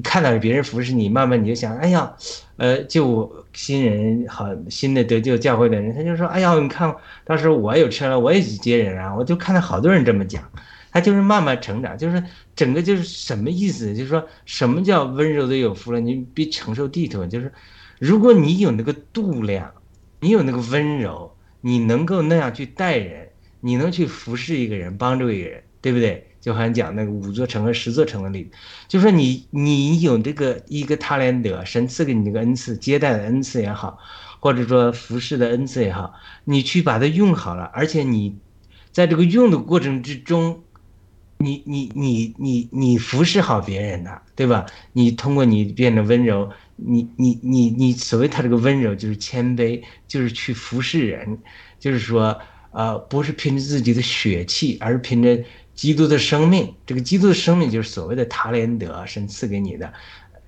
看到别人服侍你，慢慢你就想，哎呀，呃，就新人好，新的得救教会的人，他就说，哎呀，你看，到时候我有车了，我也去接人啊。我就看到好多人这么讲，他就是慢慢成长，就是整个就是什么意思？就是说什么叫温柔的有福了？你比承受地图就是。如果你有那个度量，你有那个温柔，你能够那样去待人，你能去服侍一个人，帮助一个人，对不对？就好像讲那个五座城和十座城的例子，就说你你有这个一个他连德，神赐给你这个恩赐，接待的恩赐也好，或者说服侍的恩赐也好，你去把它用好了，而且你在这个用的过程之中，你你你你你服侍好别人的，对吧？你通过你变得温柔。你你你你所谓他这个温柔就是谦卑，就是去服侍人，就是说，呃，不是凭着自己的血气，而是凭着基督的生命。这个基督的生命就是所谓的塔连德，神赐给你的。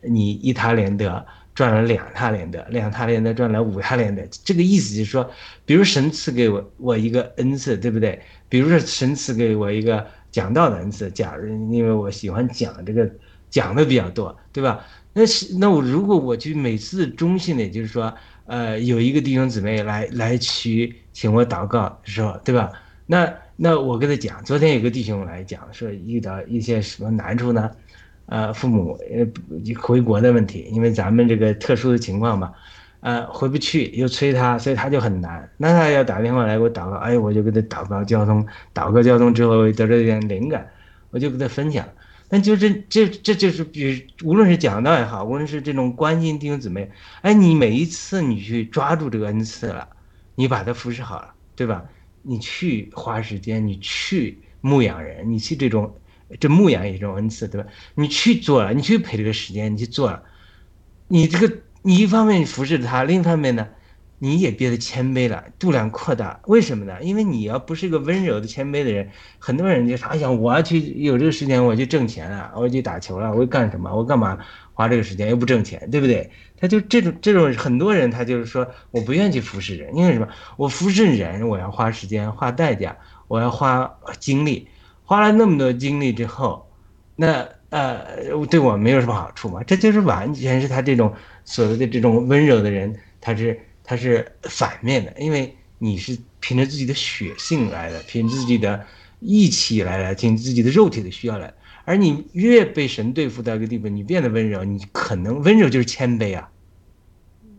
你一塔连德赚了两塔连德，两塔连德赚了五塔连德。这个意思就是说，比如神赐给我我一个恩赐，对不对？比如说神赐给我一个讲道的恩赐，假如因为我喜欢讲这个讲的比较多，对吧？那是那我如果我去每次中信的，就是说，呃，有一个弟兄姊妹来来去请我祷告的时候，对吧？那那我跟他讲，昨天有个弟兄来讲，说遇到一些什么难处呢？呃，父母呃回国的问题，因为咱们这个特殊的情况吧，呃，回不去又催他，所以他就很难。那他要打电话来给我祷告，哎，我就给他祷告交通，祷告交通之后得了一点灵感，我就跟他分享。那就是这这就是比无论是讲道也好，无论是这种关心弟兄姊妹，哎，你每一次你去抓住这个恩赐了，你把它服侍好了，对吧？你去花时间，你去牧养人，你去这种这牧养也是一种恩赐，对吧？你去做了，你去陪这个时间，你去做了，你这个。你一方面服侍他，另一方面呢，你也变得谦卑了，度量扩大。为什么呢？因为你要不是一个温柔的谦卑的人，很多人就说：“哎呀，我要去有这个时间，我去挣钱了，我去打球了，我干什么？我干嘛花这个时间又不挣钱，对不对？”他就这种这种很多人，他就是说我不愿意去服侍人，因为什么？我服侍人，我要花时间、花代价，我要花精力，花了那么多精力之后，那呃，对我没有什么好处嘛？这就是完全是他这种。所谓的这种温柔的人，他是它是反面的，因为你是凭着自己的血性来的，凭自己的义气来的，凭自己的肉体的需要来。而你越被神对付到一个地步，你变得温柔，你可能温柔就是谦卑啊。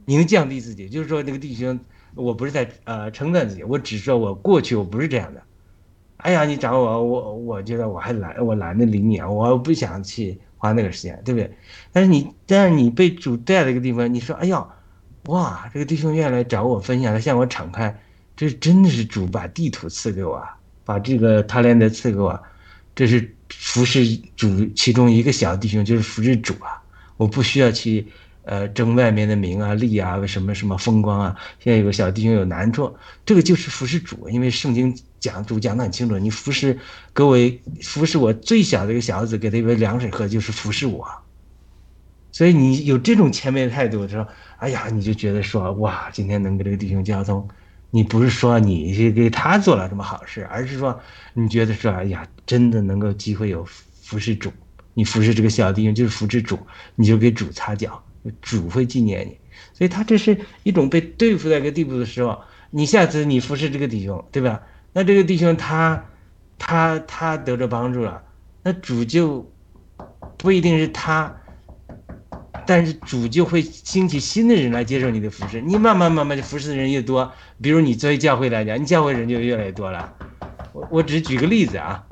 你能降低自己，就是说那个弟兄，我不是在呃称赞自己，我只说我过去我不是这样的。哎呀，你找我，我我觉得我还懒，我懒得理你啊，我不想去。花那个时间，对不对？但是你，但是你被主带了一个地方，你说：“哎呀，哇，这个弟兄愿意来找我分享，他向我敞开，这真的是主把地图赐给我，把这个他连的赐给我，这是服侍主其中一个小弟兄，就是服侍主啊，我不需要去。”呃，争外面的名啊、利啊，什么什么风光啊。现在有个小弟兄有难处，这个就是服侍主，因为圣经讲主讲的很清楚，你服侍各位，服侍我最小的一个小子，给他一杯凉水喝，就是服侍我。所以你有这种谦卑的态度，说，哎呀，你就觉得说，哇，今天能跟这个弟兄交通，你不是说你是给他做了什么好事，而是说你觉得说，哎呀，真的能够机会有服侍主，你服侍这个小弟兄就是服侍主，你就给主擦脚。主会纪念你，所以他这是一种被对付在一个地步的时候，你下次你服侍这个弟兄，对吧？那这个弟兄他，他他得着帮助了，那主就不一定是他，但是主就会兴起新的人来接受你的服侍，你慢慢慢慢的服侍的人越多，比如你作为教会来讲，你教会人就越来越多了。我我只举个例子啊，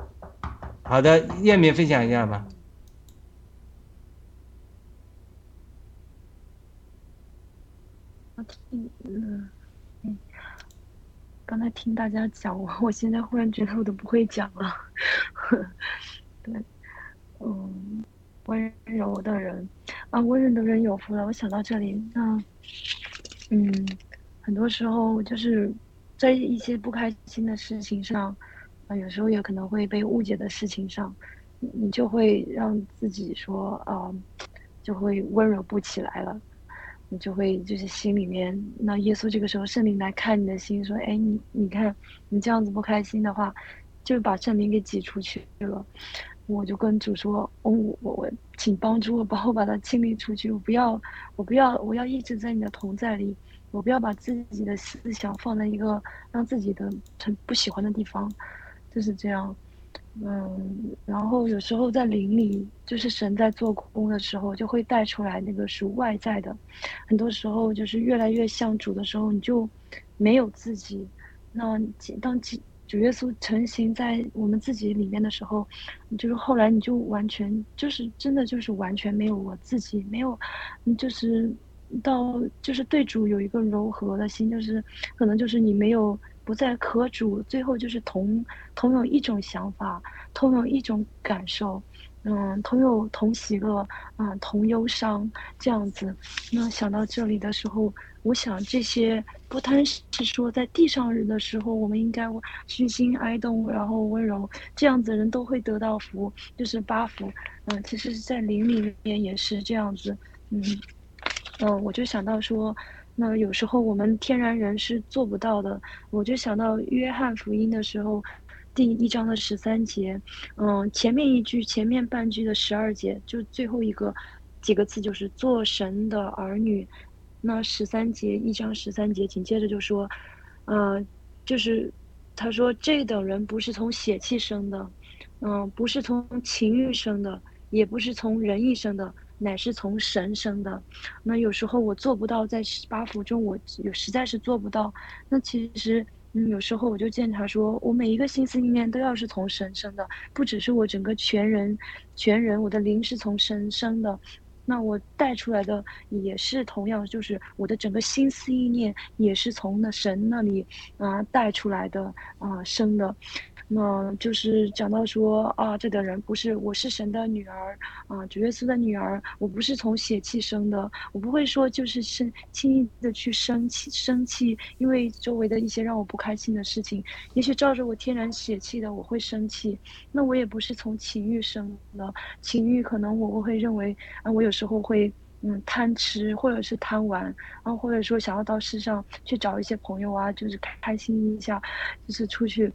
好的，愿意分享一下吧？嗯，刚才听大家讲，我我现在忽然觉得我都不会讲了。对，嗯，温柔的人啊，温柔的人有福了。我想到这里，那，嗯，很多时候就是在一些不开心的事情上，啊，有时候也可能会被误解的事情上，你就会让自己说，啊，就会温柔不起来了。你就会就是心里面，那耶稣这个时候圣灵来看你的心，说：“哎，你你看你这样子不开心的话，就把圣灵给挤出去了。”我就跟主说：“哦，我我请帮助我，帮我把它清理出去。我不要，我不要，我要一直在你的同在里。我不要把自己的思想放在一个让自己的很不喜欢的地方，就是这样。”嗯，然后有时候在灵里，就是神在做工的时候，就会带出来那个属外在的。很多时候就是越来越像主的时候，你就没有自己。那当主耶稣成型在我们自己里面的时候，就是后来你就完全就是真的就是完全没有我自己，没有，就是到就是对主有一个柔和的心，就是可能就是你没有。不再可主，最后就是同同有一种想法，同有一种感受，嗯，同有同喜乐，啊，同忧伤这样子。那想到这里的时候，我想这些不单是说在地上人的时候，我们应该虚心哀动，然后温柔，这样子人都会得到福，就是八福。嗯，其实在灵里面也是这样子。嗯，嗯，我就想到说。那有时候我们天然人是做不到的，我就想到约翰福音的时候，第一章的十三节，嗯，前面一句，前面半句的十二节，就最后一个几个字就是做神的儿女。那十三节一章十三节紧接着就说，呃，就是他说这等人不是从血气生的，嗯，不是从情欲生的，也不是从人意生的，乃是从神生的。那有时候我做不到，在十八福中我有实在是做不到。那其实，嗯，有时候我就见他说，我每一个心思意念都要是从神生的，不只是我整个全人，全人我的灵是从神生的。那我带出来的也是同样，就是我的整个心思意念也是从那神那里啊带出来的啊生的。那就是讲到说啊，这个人不是，我是神的女儿啊，主耶稣的女儿，我不是从血气生的，我不会说就是生轻易的去生气生气，因为周围的一些让我不开心的事情，也许照着我天然血气的我会生气，那我也不是从情欲生的，情欲可能我会认为啊，我有时候会嗯贪吃或者是贪玩，然后或者说想要到世上去找一些朋友啊，就是开心一下，就是出去。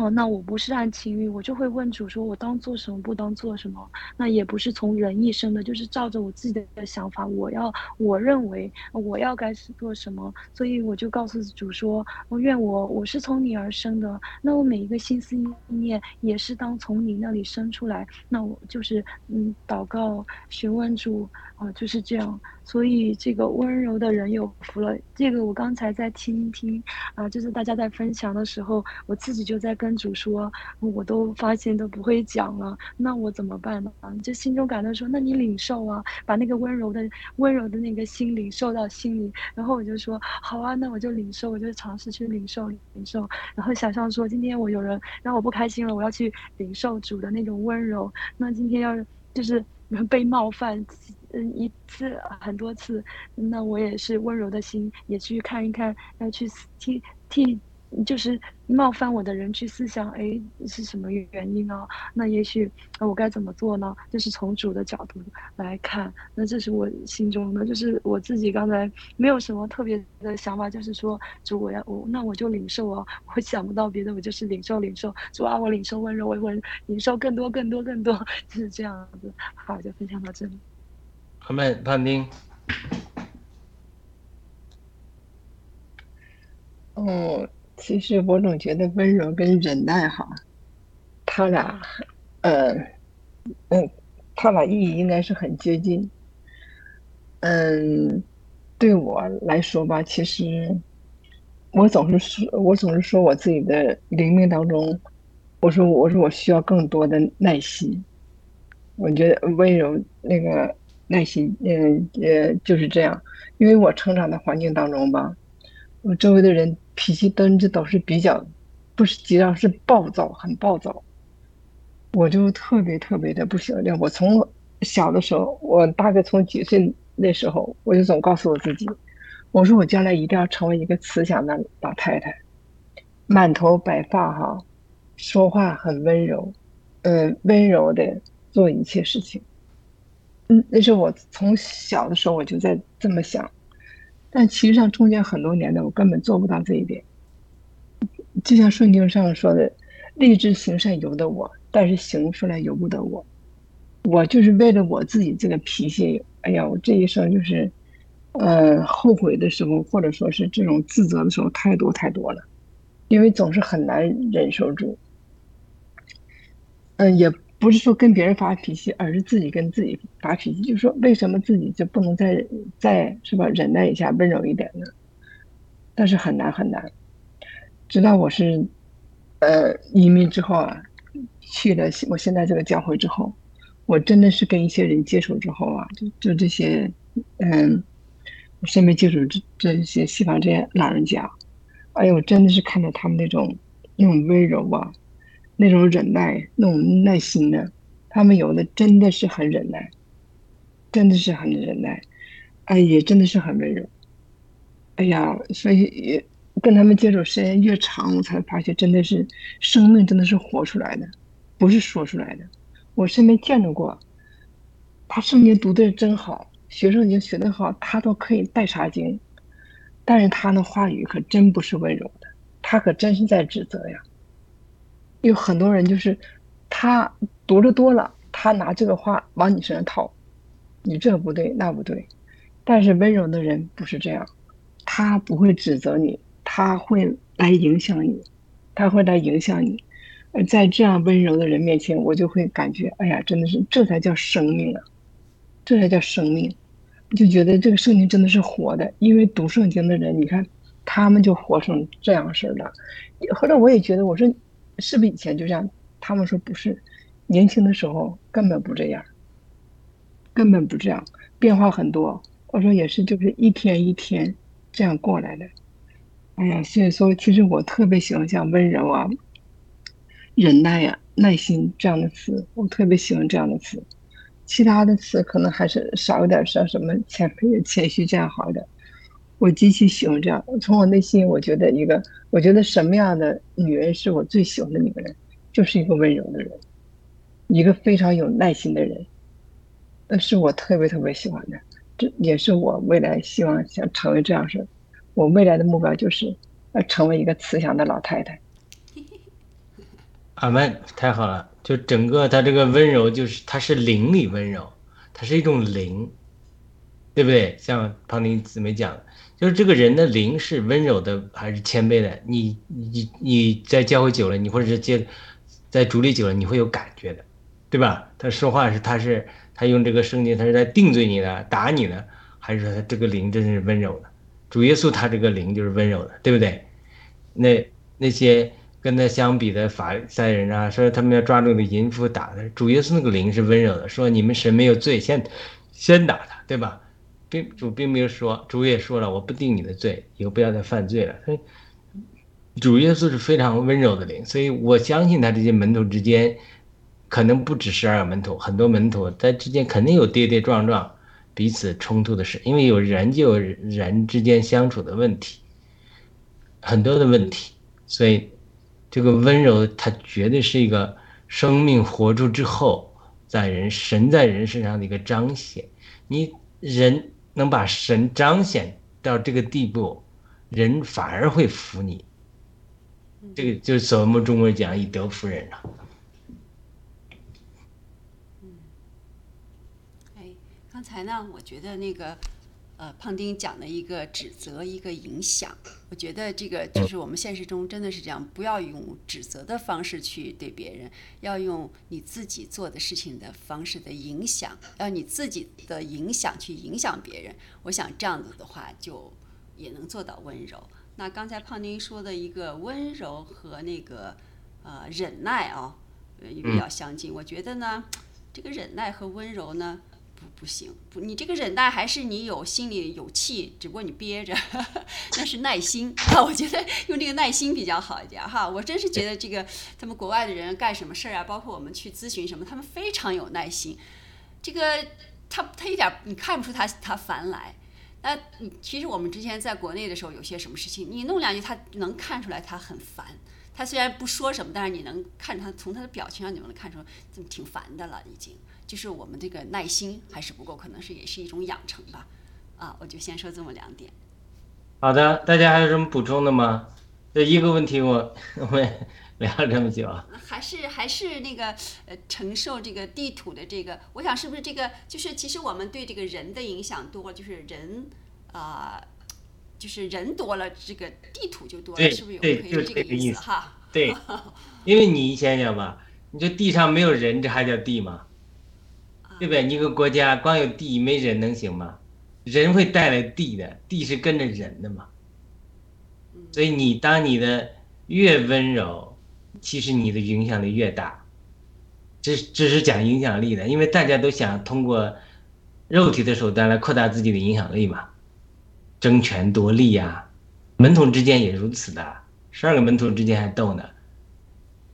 哦，那我不是按情欲，我就会问主说，我当做什么，不当做什么？那也不是从人意生的，就是照着我自己的想法，我要我认为我要该是做什么，所以我就告诉主说，我愿我我是从你而生的，那我每一个心思意念也是当从你那里生出来，那我就是嗯祷告询问主啊，就是这样。所以这个温柔的人有福了。这个我刚才在听听啊，就是大家在分享的时候，我自己就在跟主说，我都发现都不会讲了，那我怎么办呢？啊就心中感到说，那你领受啊，把那个温柔的温柔的那个心领受到心里。然后我就说，好啊，那我就领受，我就尝试去领受领受。然后想象说，今天我有人让我不开心了，我要去领受主的那种温柔。那今天要就是 被冒犯。嗯，一次很多次，那我也是温柔的心，也去看一看，要去替替，就是冒犯我的人去思想，哎，是什么原因啊？那也许那我该怎么做呢？就是从主的角度来看，那这是我心中的，就是我自己刚才没有什么特别的想法，就是说主我要我，那我就领受啊，我想不到别的，我就是领受领受，主啊，我领受温柔，我我领受更多更多更多，就是这样子。好，就分享到这里。阿门，潘丁。哦，其实我总觉得温柔跟忍耐哈，他俩，呃，嗯，他俩意义应该是很接近。嗯，对我来说吧，其实我总是说，我总是说我自己的灵命当中，我说我说我需要更多的耐心。我觉得温柔那个。耐心，嗯，呃，就是这样。因为我成长的环境当中吧，我周围的人脾气真的都是比较，不是急躁，是暴躁，很暴躁。我就特别特别的不喜欢这样。我从小的时候，我大概从几岁那时候，我就总告诉我自己，我说我将来一定要成为一个慈祥的老太太，满头白发哈，说话很温柔，呃，温柔的做一切事情。嗯，那是我从小的时候我就在这么想，但其实上中间很多年的我根本做不到这一点。就像圣经上说的，立志行善由得我，但是行出来由不得我。我就是为了我自己这个脾气，哎呀，我这一生就是，呃，后悔的时候或者说是这种自责的时候太多太多了，因为总是很难忍受住。嗯，也。不是说跟别人发脾气，而是自己跟自己发脾气。就是说，为什么自己就不能再再是吧，忍耐一下，温柔一点呢？但是很难很难。直到我是，呃，移民之后啊，去了我现在这个教会之后，我真的是跟一些人接触之后啊，就就这些，嗯，我身边接触这这些西方这些老人家，哎呦，我真的是看到他们那种那种温柔啊。那种忍耐，那种耐心呢？他们有的真的是很忍耐，真的是很忍耐，哎，也真的是很温柔。哎呀，所以跟他们接触时间越长，我才发现，真的是生命真的是活出来的，不是说出来的。我身边见到过，他圣经读的真好，学圣经学的好，他都可以带查经，但是他的话语可真不是温柔的，他可真是在指责呀。有很多人就是，他读的多了，他拿这个话往你身上套，你这不对那不对，但是温柔的人不是这样，他不会指责你，他会来影响你，他会来影响你，在这样温柔的人面前，我就会感觉，哎呀，真的是这才叫生命啊！这才叫生命。就觉得这个圣经真的是活的，因为读圣经的人，你看他们就活成这样式的。后来我也觉得，我说是不是以前就这样？他们说不是，年轻的时候根本不这样，根本不这样，变化很多。我说也是，就是一天一天这样过来的。哎呀，所以说，其实我特别喜欢像温柔啊、忍耐呀、耐心这样的词，我特别喜欢这样的词。其他的词可能还是少一点，像什么谦卑、谦虚这样好一点。我极其喜欢这样，从我内心，我觉得一个，我觉得什么样的女人是我最喜欢的女人，就是一个温柔的人，一个非常有耐心的人，那是我特别特别喜欢的，这也是我未来希望想成为这样式。我未来的目标就是要成为一个慈祥的老太太。阿门，太好了！就整个他这个温柔，就是他是灵里温柔，它是一种灵，对不对？像胖丁姊妹讲，就是这个人的灵是温柔的还是谦卑的？你你你在教会久了，你或者是接在主里久了，你会有感觉的，对吧？他说话是他是他用这个圣经，他是在定罪你的、打你呢，还是说他这个灵真是温柔的？主耶稣他这个灵就是温柔的，对不对？那那些跟他相比的法赛人啊，说他们要抓住那淫妇打他，主耶稣那个灵是温柔的，说你们神没有罪，先先打他，对吧？并主并没有说，主也说了，我不定你的罪，以后不要再犯罪了。所以主耶稣是非常温柔的灵，所以我相信他这些门徒之间，可能不止十二个门徒，很多门徒在之间肯定有跌跌撞撞。彼此冲突的事，因为有人就有人之间相处的问题，很多的问题，所以这个温柔，它绝对是一个生命活出之后，在人神在人身上的一个彰显。你人能把神彰显到这个地步，人反而会服你。这个就是我们中国讲以德服人了。刚才呢，我觉得那个，呃，胖丁讲的一个指责，一个影响，我觉得这个就是我们现实中真的是这样，不要用指责的方式去对别人，要用你自己做的事情的方式的影响，要你自己的影响去影响别人。我想这样子的话，就也能做到温柔。那刚才胖丁说的一个温柔和那个呃忍耐啊，呃也比较相近。我觉得呢，这个忍耐和温柔呢。不不行，不，你这个忍耐还是你有心里有气，只不过你憋着，那是耐心啊。我觉得用这个耐心比较好一点哈。我真是觉得这个他们国外的人干什么事儿啊，包括我们去咨询什么，他们非常有耐心。这个他他一点你看不出他他烦来。那你其实我们之前在国内的时候，有些什么事情你弄两句，他能看出来他很烦。他虽然不说什么，但是你能看他从他的表情上，你能看出怎么挺烦的了已经。就是我们这个耐心还是不够，可能是也是一种养成吧。啊，我就先说这么两点。好的，大家还有什么补充的吗？这一个问题我我们聊了这么久。还是还是那个呃，承受这个地土的这个，我想是不是这个就是其实我们对这个人的影响多，就是人啊，就是人多了，这个地土就多了，是不是有可以这个意思哈？对，因为你想想吧，你这地上没有人，这还叫地吗？对不对？一个国家光有地没人能行吗？人会带来地的，地是跟着人的嘛。所以你当你的越温柔，其实你的影响力越大。这这是讲影响力的，因为大家都想通过肉体的手段来扩大自己的影响力嘛，争权夺利呀。门徒之间也如此的，十二个门徒之间还斗呢，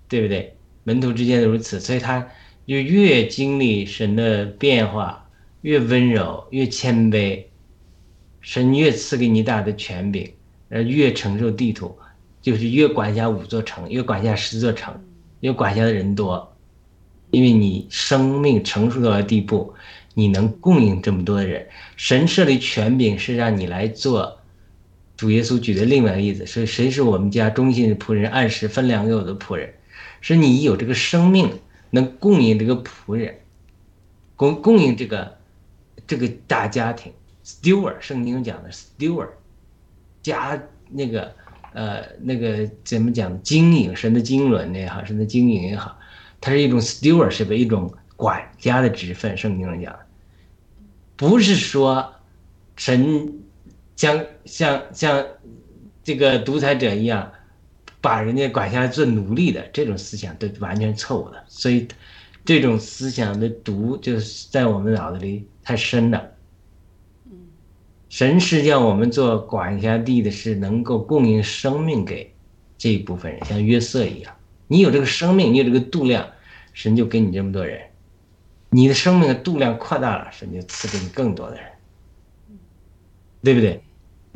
对不对？门徒之间如此，所以他。就越经历神的变化，越温柔，越谦卑，神越赐给你大的权柄，呃，越承受地图，就是越管辖五座城，越管辖十座城，越管辖的人多，因为你生命成熟到了地步，你能供应这么多的人。神设立权柄是让你来做。主耶稣举的另外一个例子是：谁是我们家忠心的仆人，按时分粮给我的仆人？是你有这个生命。能供应这个仆人，供供应这个这个大家庭，steward，圣经讲的 steward，家那个呃那个怎么讲经营神的经纶也好，神的经营也好，它是一种 steward，是一种管家的职分。圣经上讲，不是说神将像像这个独裁者一样把人家管下来做奴隶的这种思想，都完全错误的。所以这种思想的毒就是在我们脑子里太深了。神是要我们做管辖地的，是能够供应生命给这一部分人，像约瑟一样。你有这个生命，你有这个度量，神就给你这么多人。你的生命的度量扩大了，神就赐给你更多的人，对不对？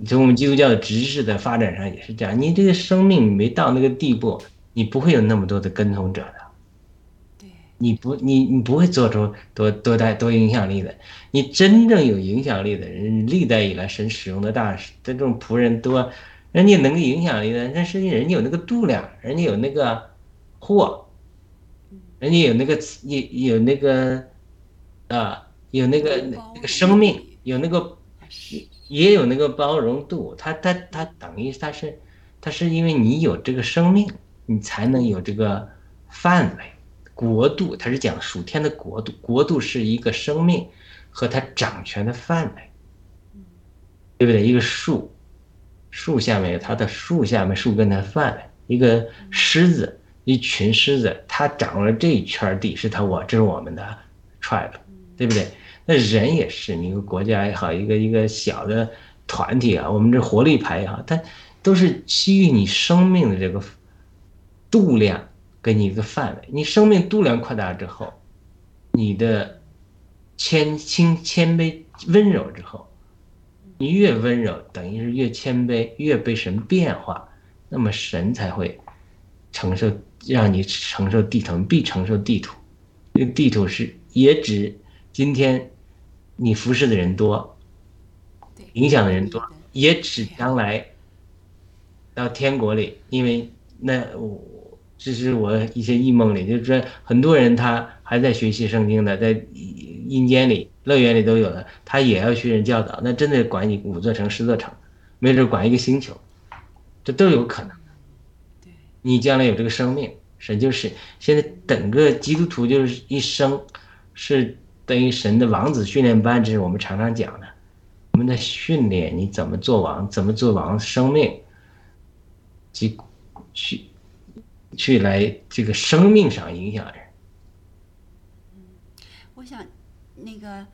从我们基督教的知识的发展上也是这样。你这个生命没到那个地步，你不会有那么多的跟从者的。你不，你你不会做出多多大多影响力的。你真正有影响力的人，历代以来神使用的大使，这种仆人多，人家能影响力的，那是人家有那个度量，人家有那个货，人家有那个有有那个啊，有那个那个生命，有那个也有那个包容度。他他他等于他是他是因为你有这个生命，你才能有这个范围。国度，它是讲属天的国度，国度是一个生命和它掌权的范围，对不对？一个树，树下面有它的树下面树根的范围，一个狮子，一群狮子，它掌握了这一圈地，是它我，这是我们的 tribe，对不对？那人也是，你一个国家也好，一个一个小的团体啊，我们这活力牌也好，它都是基于你生命的这个度量。给你一个范围，你生命度量扩大之后，你的谦轻谦卑温柔之后，你越温柔，等于是越谦卑，越被神变化，那么神才会承受，让你承受地图，必承受地图。这个地图是也指今天你服侍的人多，影响的人多，也指将来到天国里，因为那我。这是我一些异梦里，就是说很多人他还在学习圣经的，在阴间里、乐园里都有的，他也要学人教导，那真的管你五座城、十座城，没准管一个星球，这都有可能。你将来有这个生命，神就是现在整个基督徒就是一生，是等于神的王子训练班，这是我们常常讲的，我们在训练你怎么做王，怎么做王，生命，及去。去来这个生命上影响人。嗯，我想，那个，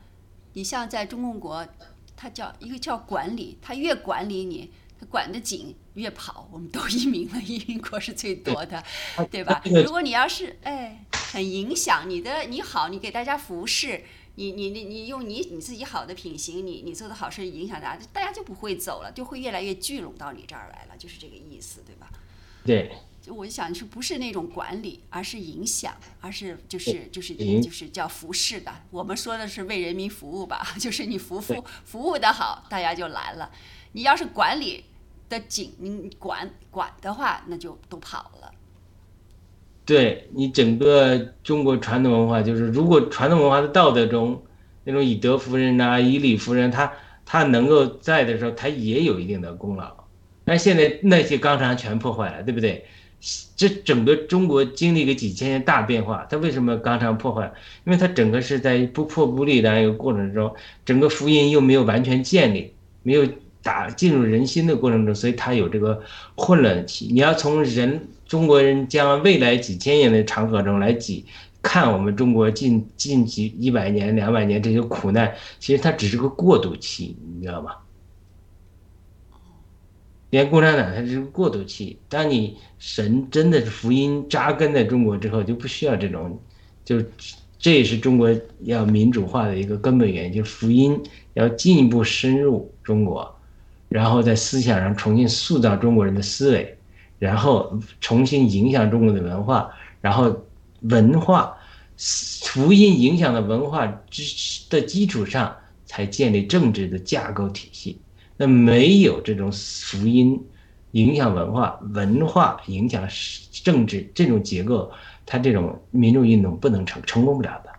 你像在中共国，他叫一个叫管理，他越管理你，他管得紧，越跑。我们都移民了，移民国是最多的，对吧？如果你要是哎，很影响你的，你好，你给大家服侍，你你你你用你你自己好的品行，你你做的好事影响大家，大家就不会走了，就会越来越聚拢到你这儿来了，就是这个意思，对吧？对。我就想是不是那种管理，而是影响，而是就是就是就是叫服侍的。我们说的是为人民服务吧，就是你服服服务的好，大家就来了。你要是管理的紧，你管管的话，那就都跑了。对你整个中国传统文化，就是如果传统文化的道德中，那种以德服人呐，以礼服人，他他能够在的时候，他也有一定的功劳。但现在那些纲常全破坏了，对不对？这整个中国经历个几千年大变化，它为什么纲常破坏？因为它整个是在不破不立的一个过程中，整个福音又没有完全建立，没有打进入人心的过程中，所以它有这个混乱期。你要从人中国人将未来几千年的长河中来挤看我们中国近近几一百年、两百年这些苦难，其实它只是个过渡期，你知道吗？连共产党它是个过渡期，当你神真的是福音扎根在中国之后，就不需要这种，就这也是中国要民主化的一个根本原因，就是福音要进一步深入中国，然后在思想上重新塑造中国人的思维，然后重新影响中国的文化，然后文化福音影响的文化之的基础上，才建立政治的架构体系。那没有这种福音影响文化，文化影响政治这种结构，它这种民众运动不能成成功不了的。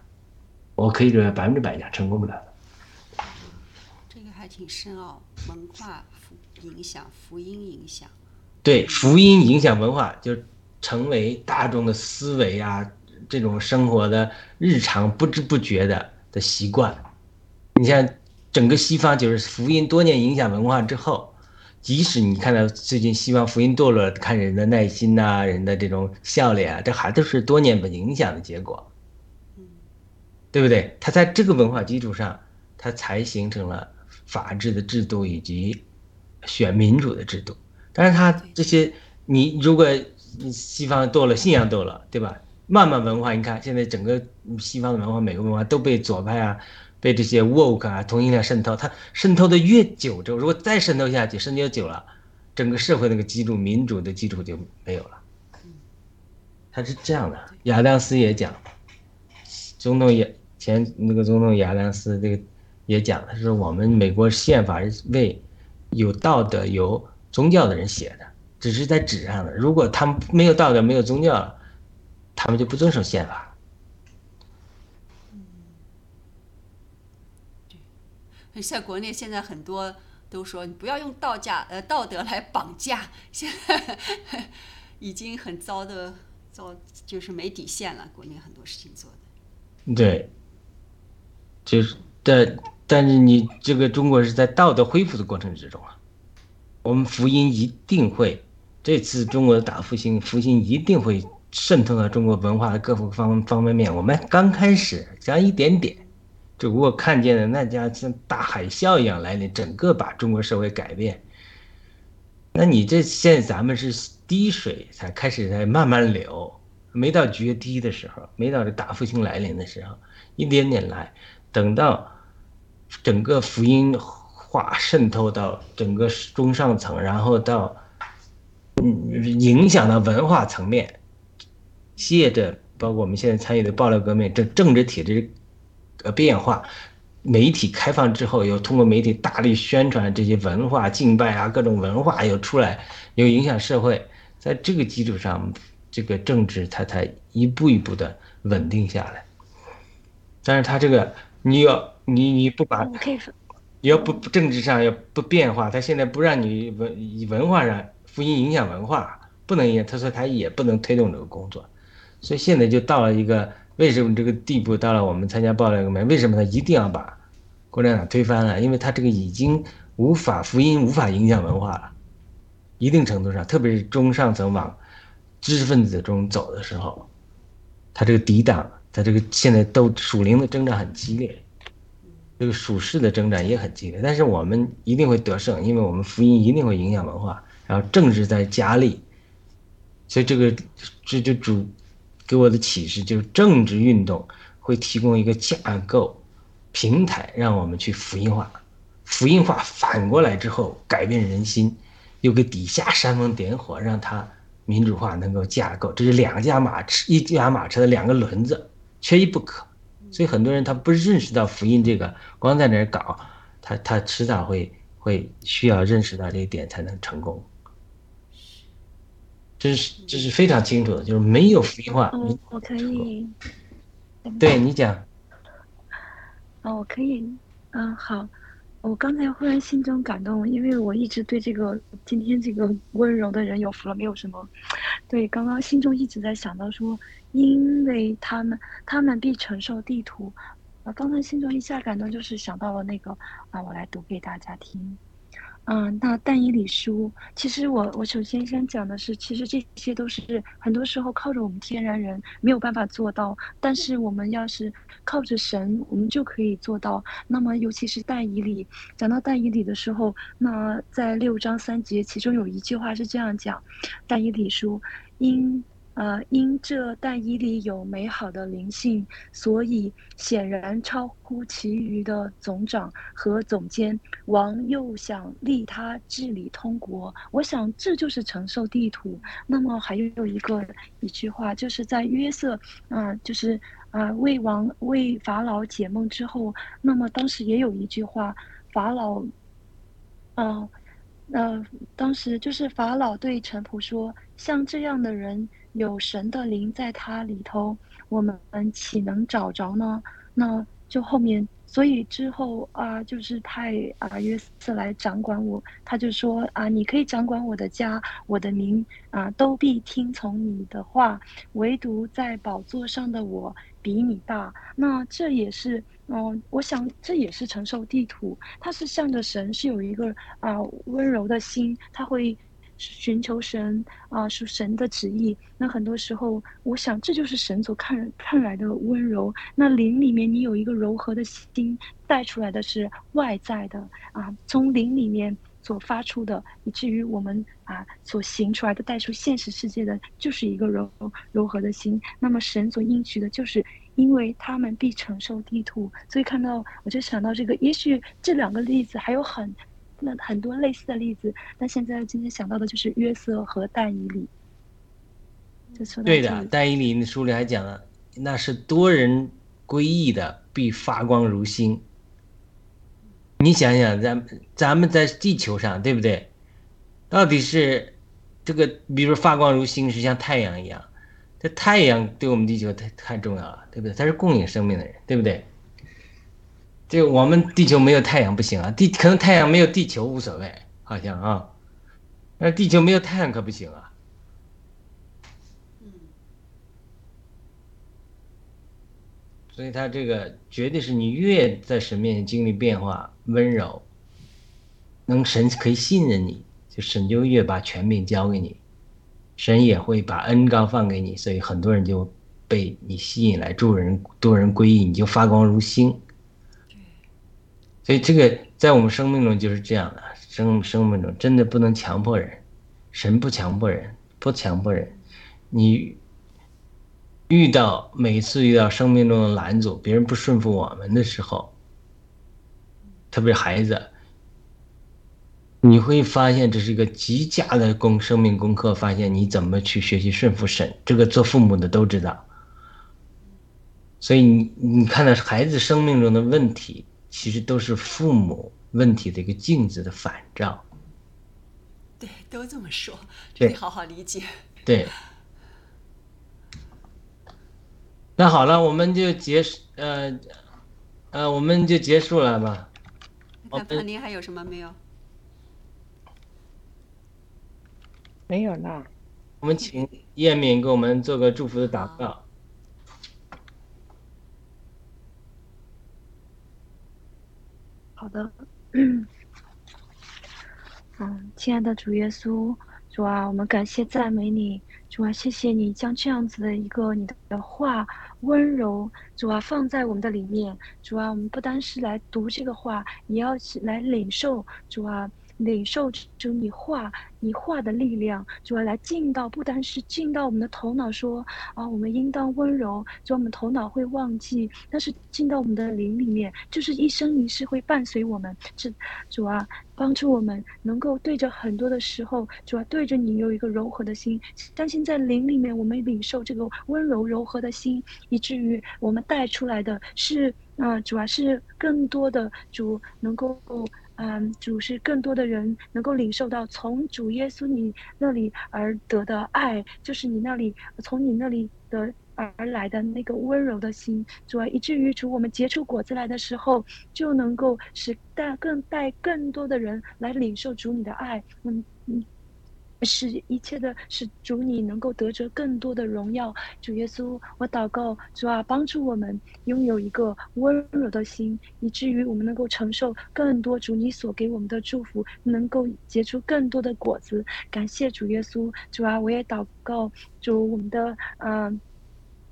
我可以说百分之百讲成功不了的。这个还挺深奥，文化影响福音影响。对，福音影响文化，就成为大众的思维啊，这种生活的日常不知不觉的的习惯。你像整个西方，就是福音多年影响文化之后，即使你看到最近西方福音堕落，看人的耐心呐，人的这种笑脸啊，这还都是多年的影响的结果，对不对？他在这个文化基础上，他才形成了法治的制度以及选民主的制度。但是他这些，你如果西方多了，信仰多了，对吧？慢慢文化，你看现在整个西方的文化，美国文化都被左派啊。被这些 woke 啊同性恋渗透，它渗透的越久，就如果再渗透下去，渗透久了，整个社会那个基础、民主的基础就没有了。他是这样的，亚当斯也讲，总统也前那个总统亚当斯这个也讲，他说我们美国宪法是为有道德、有宗教的人写的，只是在纸上的。如果他们没有道德、没有宗教，他们就不遵守宪法。在国内现在很多都说你不要用道家呃道德来绑架，现在已经很糟的糟，就是没底线了。国内很多事情做的，对，就是但但是你这个中国是在道德恢复的过程之中啊，我们福音一定会这次中国的大复兴，复兴一定会渗透到中国文化的各个方方方面面。我们刚开始讲一点点。只不过看见的那家像大海啸一样来临，整个把中国社会改变。那你这现在咱们是滴水才开始在慢慢流，没到决堤的时候，没到这大复兴来临的时候，一点点来，等到整个福音化渗透到整个中上层，然后到嗯影响到文化层面，借着包括我们现在参与的爆料革命，这政治体制。呃，变化，媒体开放之后，又通过媒体大力宣传这些文化敬拜啊，各种文化又出来，又影响社会，在这个基础上，这个政治它才一步一步的稳定下来。但是它这个，你要你你不把，你要不政治上要不变化，他现在不让你文以文化上福音影响文化，不能影响，他说他也不能推动这个工作，所以现在就到了一个。为什么这个地步到了？我们参加爆料革命，为什么他一定要把共产党推翻了？因为他这个已经无法福音，无法影响文化了。一定程度上，特别是中上层往知识分子中走的时候，他这个抵挡，他这个现在都属灵的征战很激烈，这个属世的征战也很激烈。但是我们一定会得胜，因为我们福音一定会影响文化，然后政治在加力，所以这个这就主。给我的启示就是，政治运动会提供一个架构平台，让我们去福音化。福音化反过来之后，改变人心，又给底下煽风点火，让它民主化能够架构。这是两架马车，一架马车的两个轮子，缺一不可。所以很多人他不认识到福音这个，光在那儿搞，他他迟早会会需要认识到这一点才能成功。这是这是非常清楚的，就是没有福音化。嗯，我可以。对你讲。哦，我可以。嗯，好。我刚才忽然心中感动，因为我一直对这个今天这个温柔的人有福了，没有什么。对，刚刚心中一直在想到说，因为他们他们必承受地图。啊，刚才心中一下感动，就是想到了那个啊，我来读给大家听。嗯，那但以理书，其实我我首先先讲的是，其实这些都是很多时候靠着我们天然人没有办法做到，但是我们要是靠着神，我们就可以做到。那么尤其是但以理，讲到但以理的时候，那在六章三节，其中有一句话是这样讲：但以理书因。呃，因这但以里有美好的灵性，所以显然超乎其余的总长和总监。王又想立他治理通国，我想这就是承受地图。那么还有一个一句话，就是在约瑟，啊，就是啊，为王为法老解梦之后，那么当时也有一句话，法老，嗯，呃，当时就是法老对臣仆说，像这样的人。有神的灵在他里头，我们岂能找着呢？那就后面，所以之后啊，就是派啊约瑟来掌管我，他就说啊，你可以掌管我的家，我的民啊，都必听从你的话，唯独在宝座上的我比你大。那这也是嗯，我想这也是承受地图，他是向着神，是有一个啊温柔的心，他会寻求神啊，是神的旨意。那很多时候，我想这就是神所看看来的温柔。那灵里面你有一个柔和的心，带出来的是外在的啊，从灵里面。所发出的，以至于我们啊所行出来的带出现实世界的，就是一个柔柔和的心。那么神所应许的，就是因为他们必承受地土。所以看到我就想到这个，也许这两个例子还有很那很多类似的例子。那现在今天想到的就是约瑟和但以理。对的，但以理书里还讲了，那是多人归义的，必发光如星。你想想，咱咱们在地球上，对不对？到底是这个，比如发光如星，是像太阳一样。这太阳对我们地球太太重要了，对不对？它是供应生命的人，对不对？就我们地球没有太阳不行啊，地可能太阳没有地球无所谓，好像啊，那地球没有太阳可不行啊。所以，他这个绝对是你越在神面前经历变化，温柔，能神可以信任你，就神就越把权柄交给你，神也会把恩高放给你，所以很多人就被你吸引来，助人多人归义，你就发光如星。所以这个在我们生命中就是这样的，生生命中真的不能强迫人，神不强迫人，不强迫人，你。遇到每次遇到生命中的拦阻，别人不顺服我们的时候，特别是孩子，你会发现这是一个极佳的功生命功课。发现你怎么去学习顺服神，这个做父母的都知道。所以你你看到孩子生命中的问题，其实都是父母问题的一个镜子的反照。对，都这么说，得好好理解。对。那好了，我们就结束，呃，呃，我们就结束了吧。那潘林还有什么没有？没有了。我们请叶敏给我们做个祝福的祷告。好的。嗯，亲爱的主耶稣，主啊，我们感谢赞美你，主啊，谢谢你将这样子的一个你的话。温柔，主啊，放在我们的里面。主啊，我们不单是来读这个话，也要来领受。主啊。领受主你话，你话的力量，主要来进到，不单是进到我们的头脑，说啊，我们应当温柔，就我们头脑会忘记，但是进到我们的灵里面，就是一生一世会伴随我们。是主啊，帮助我们能够对着很多的时候，主要对着你有一个柔和的心。相信在灵里面，我们领受这个温柔柔和的心，以至于我们带出来的是啊，主要是更多的主能够。嗯，主是更多的人能够领受到从主耶稣你那里而得的爱，就是你那里从你那里的而来的那个温柔的心，主啊，以至于主我们结出果子来的时候，就能够使带更带更多的人来领受主你的爱，嗯嗯。使一切的使主你能够得着更多的荣耀，主耶稣，我祷告主啊，帮助我们拥有一个温柔的心，以至于我们能够承受更多主你所给我们的祝福，能够结出更多的果子。感谢主耶稣，主啊，我也祷告主我们的嗯。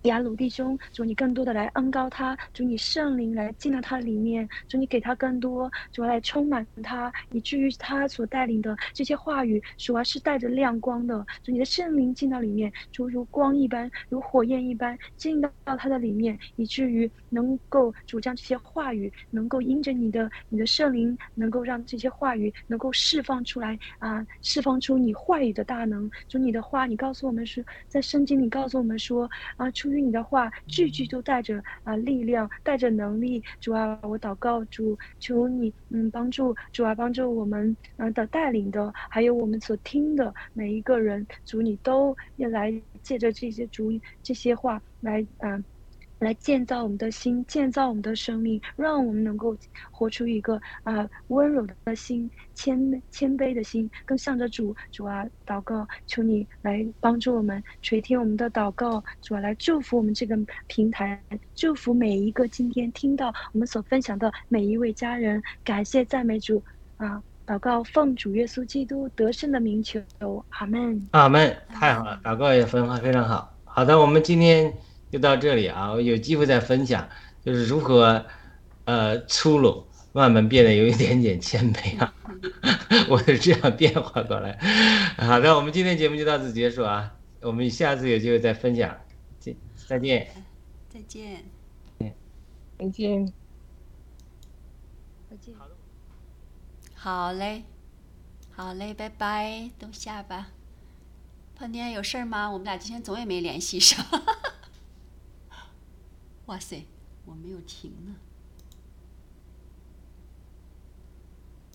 雅鲁弟兄，主你更多的来恩高他，主你圣灵来进到他里面，主你给他更多，主来充满他，以至于他所带领的这些话语，主要是带着亮光的，主你的圣灵进到里面，主如光一般，如火焰一般进到他的里面，以至于能够主将这些话语，能够因着你的你的圣灵，能够让这些话语能够释放出来啊，释放出你话语的大能，主你的话，你告诉我们说，在圣经里告诉我们说啊，出于。你的话句句都带着啊力量，带着能力。主啊，我祷告主，求你嗯帮助主啊，帮助我们嗯的带领的，还有我们所听的每一个人。主，你都要来借着这些主这些话来嗯来建造我们的心，建造我们的生命，让我们能够活出一个啊温柔的心、谦谦卑的心，更向着主。主啊，祷告，求你来帮助我们垂听我们的祷告。主啊，来祝福我们这个平台，祝福每一个今天听到我们所分享的每一位家人。感谢赞美主啊！祷告奉主耶稣基督得胜的名求，阿门。阿门。太好了，祷告也分非常好。好的，我们今天。就到这里啊，我有机会再分享，就是如何，呃，粗鲁慢慢变得有一点点谦卑啊，我是这样变化过来。好的，我们今天节目就到此结束啊，我们下次有机会再分享，再再见，再见，再见，再见，好嘞，好嘞，拜拜，都下吧。胖天有事儿吗？我们俩今天总也没联系上。哇塞，我没有停呢。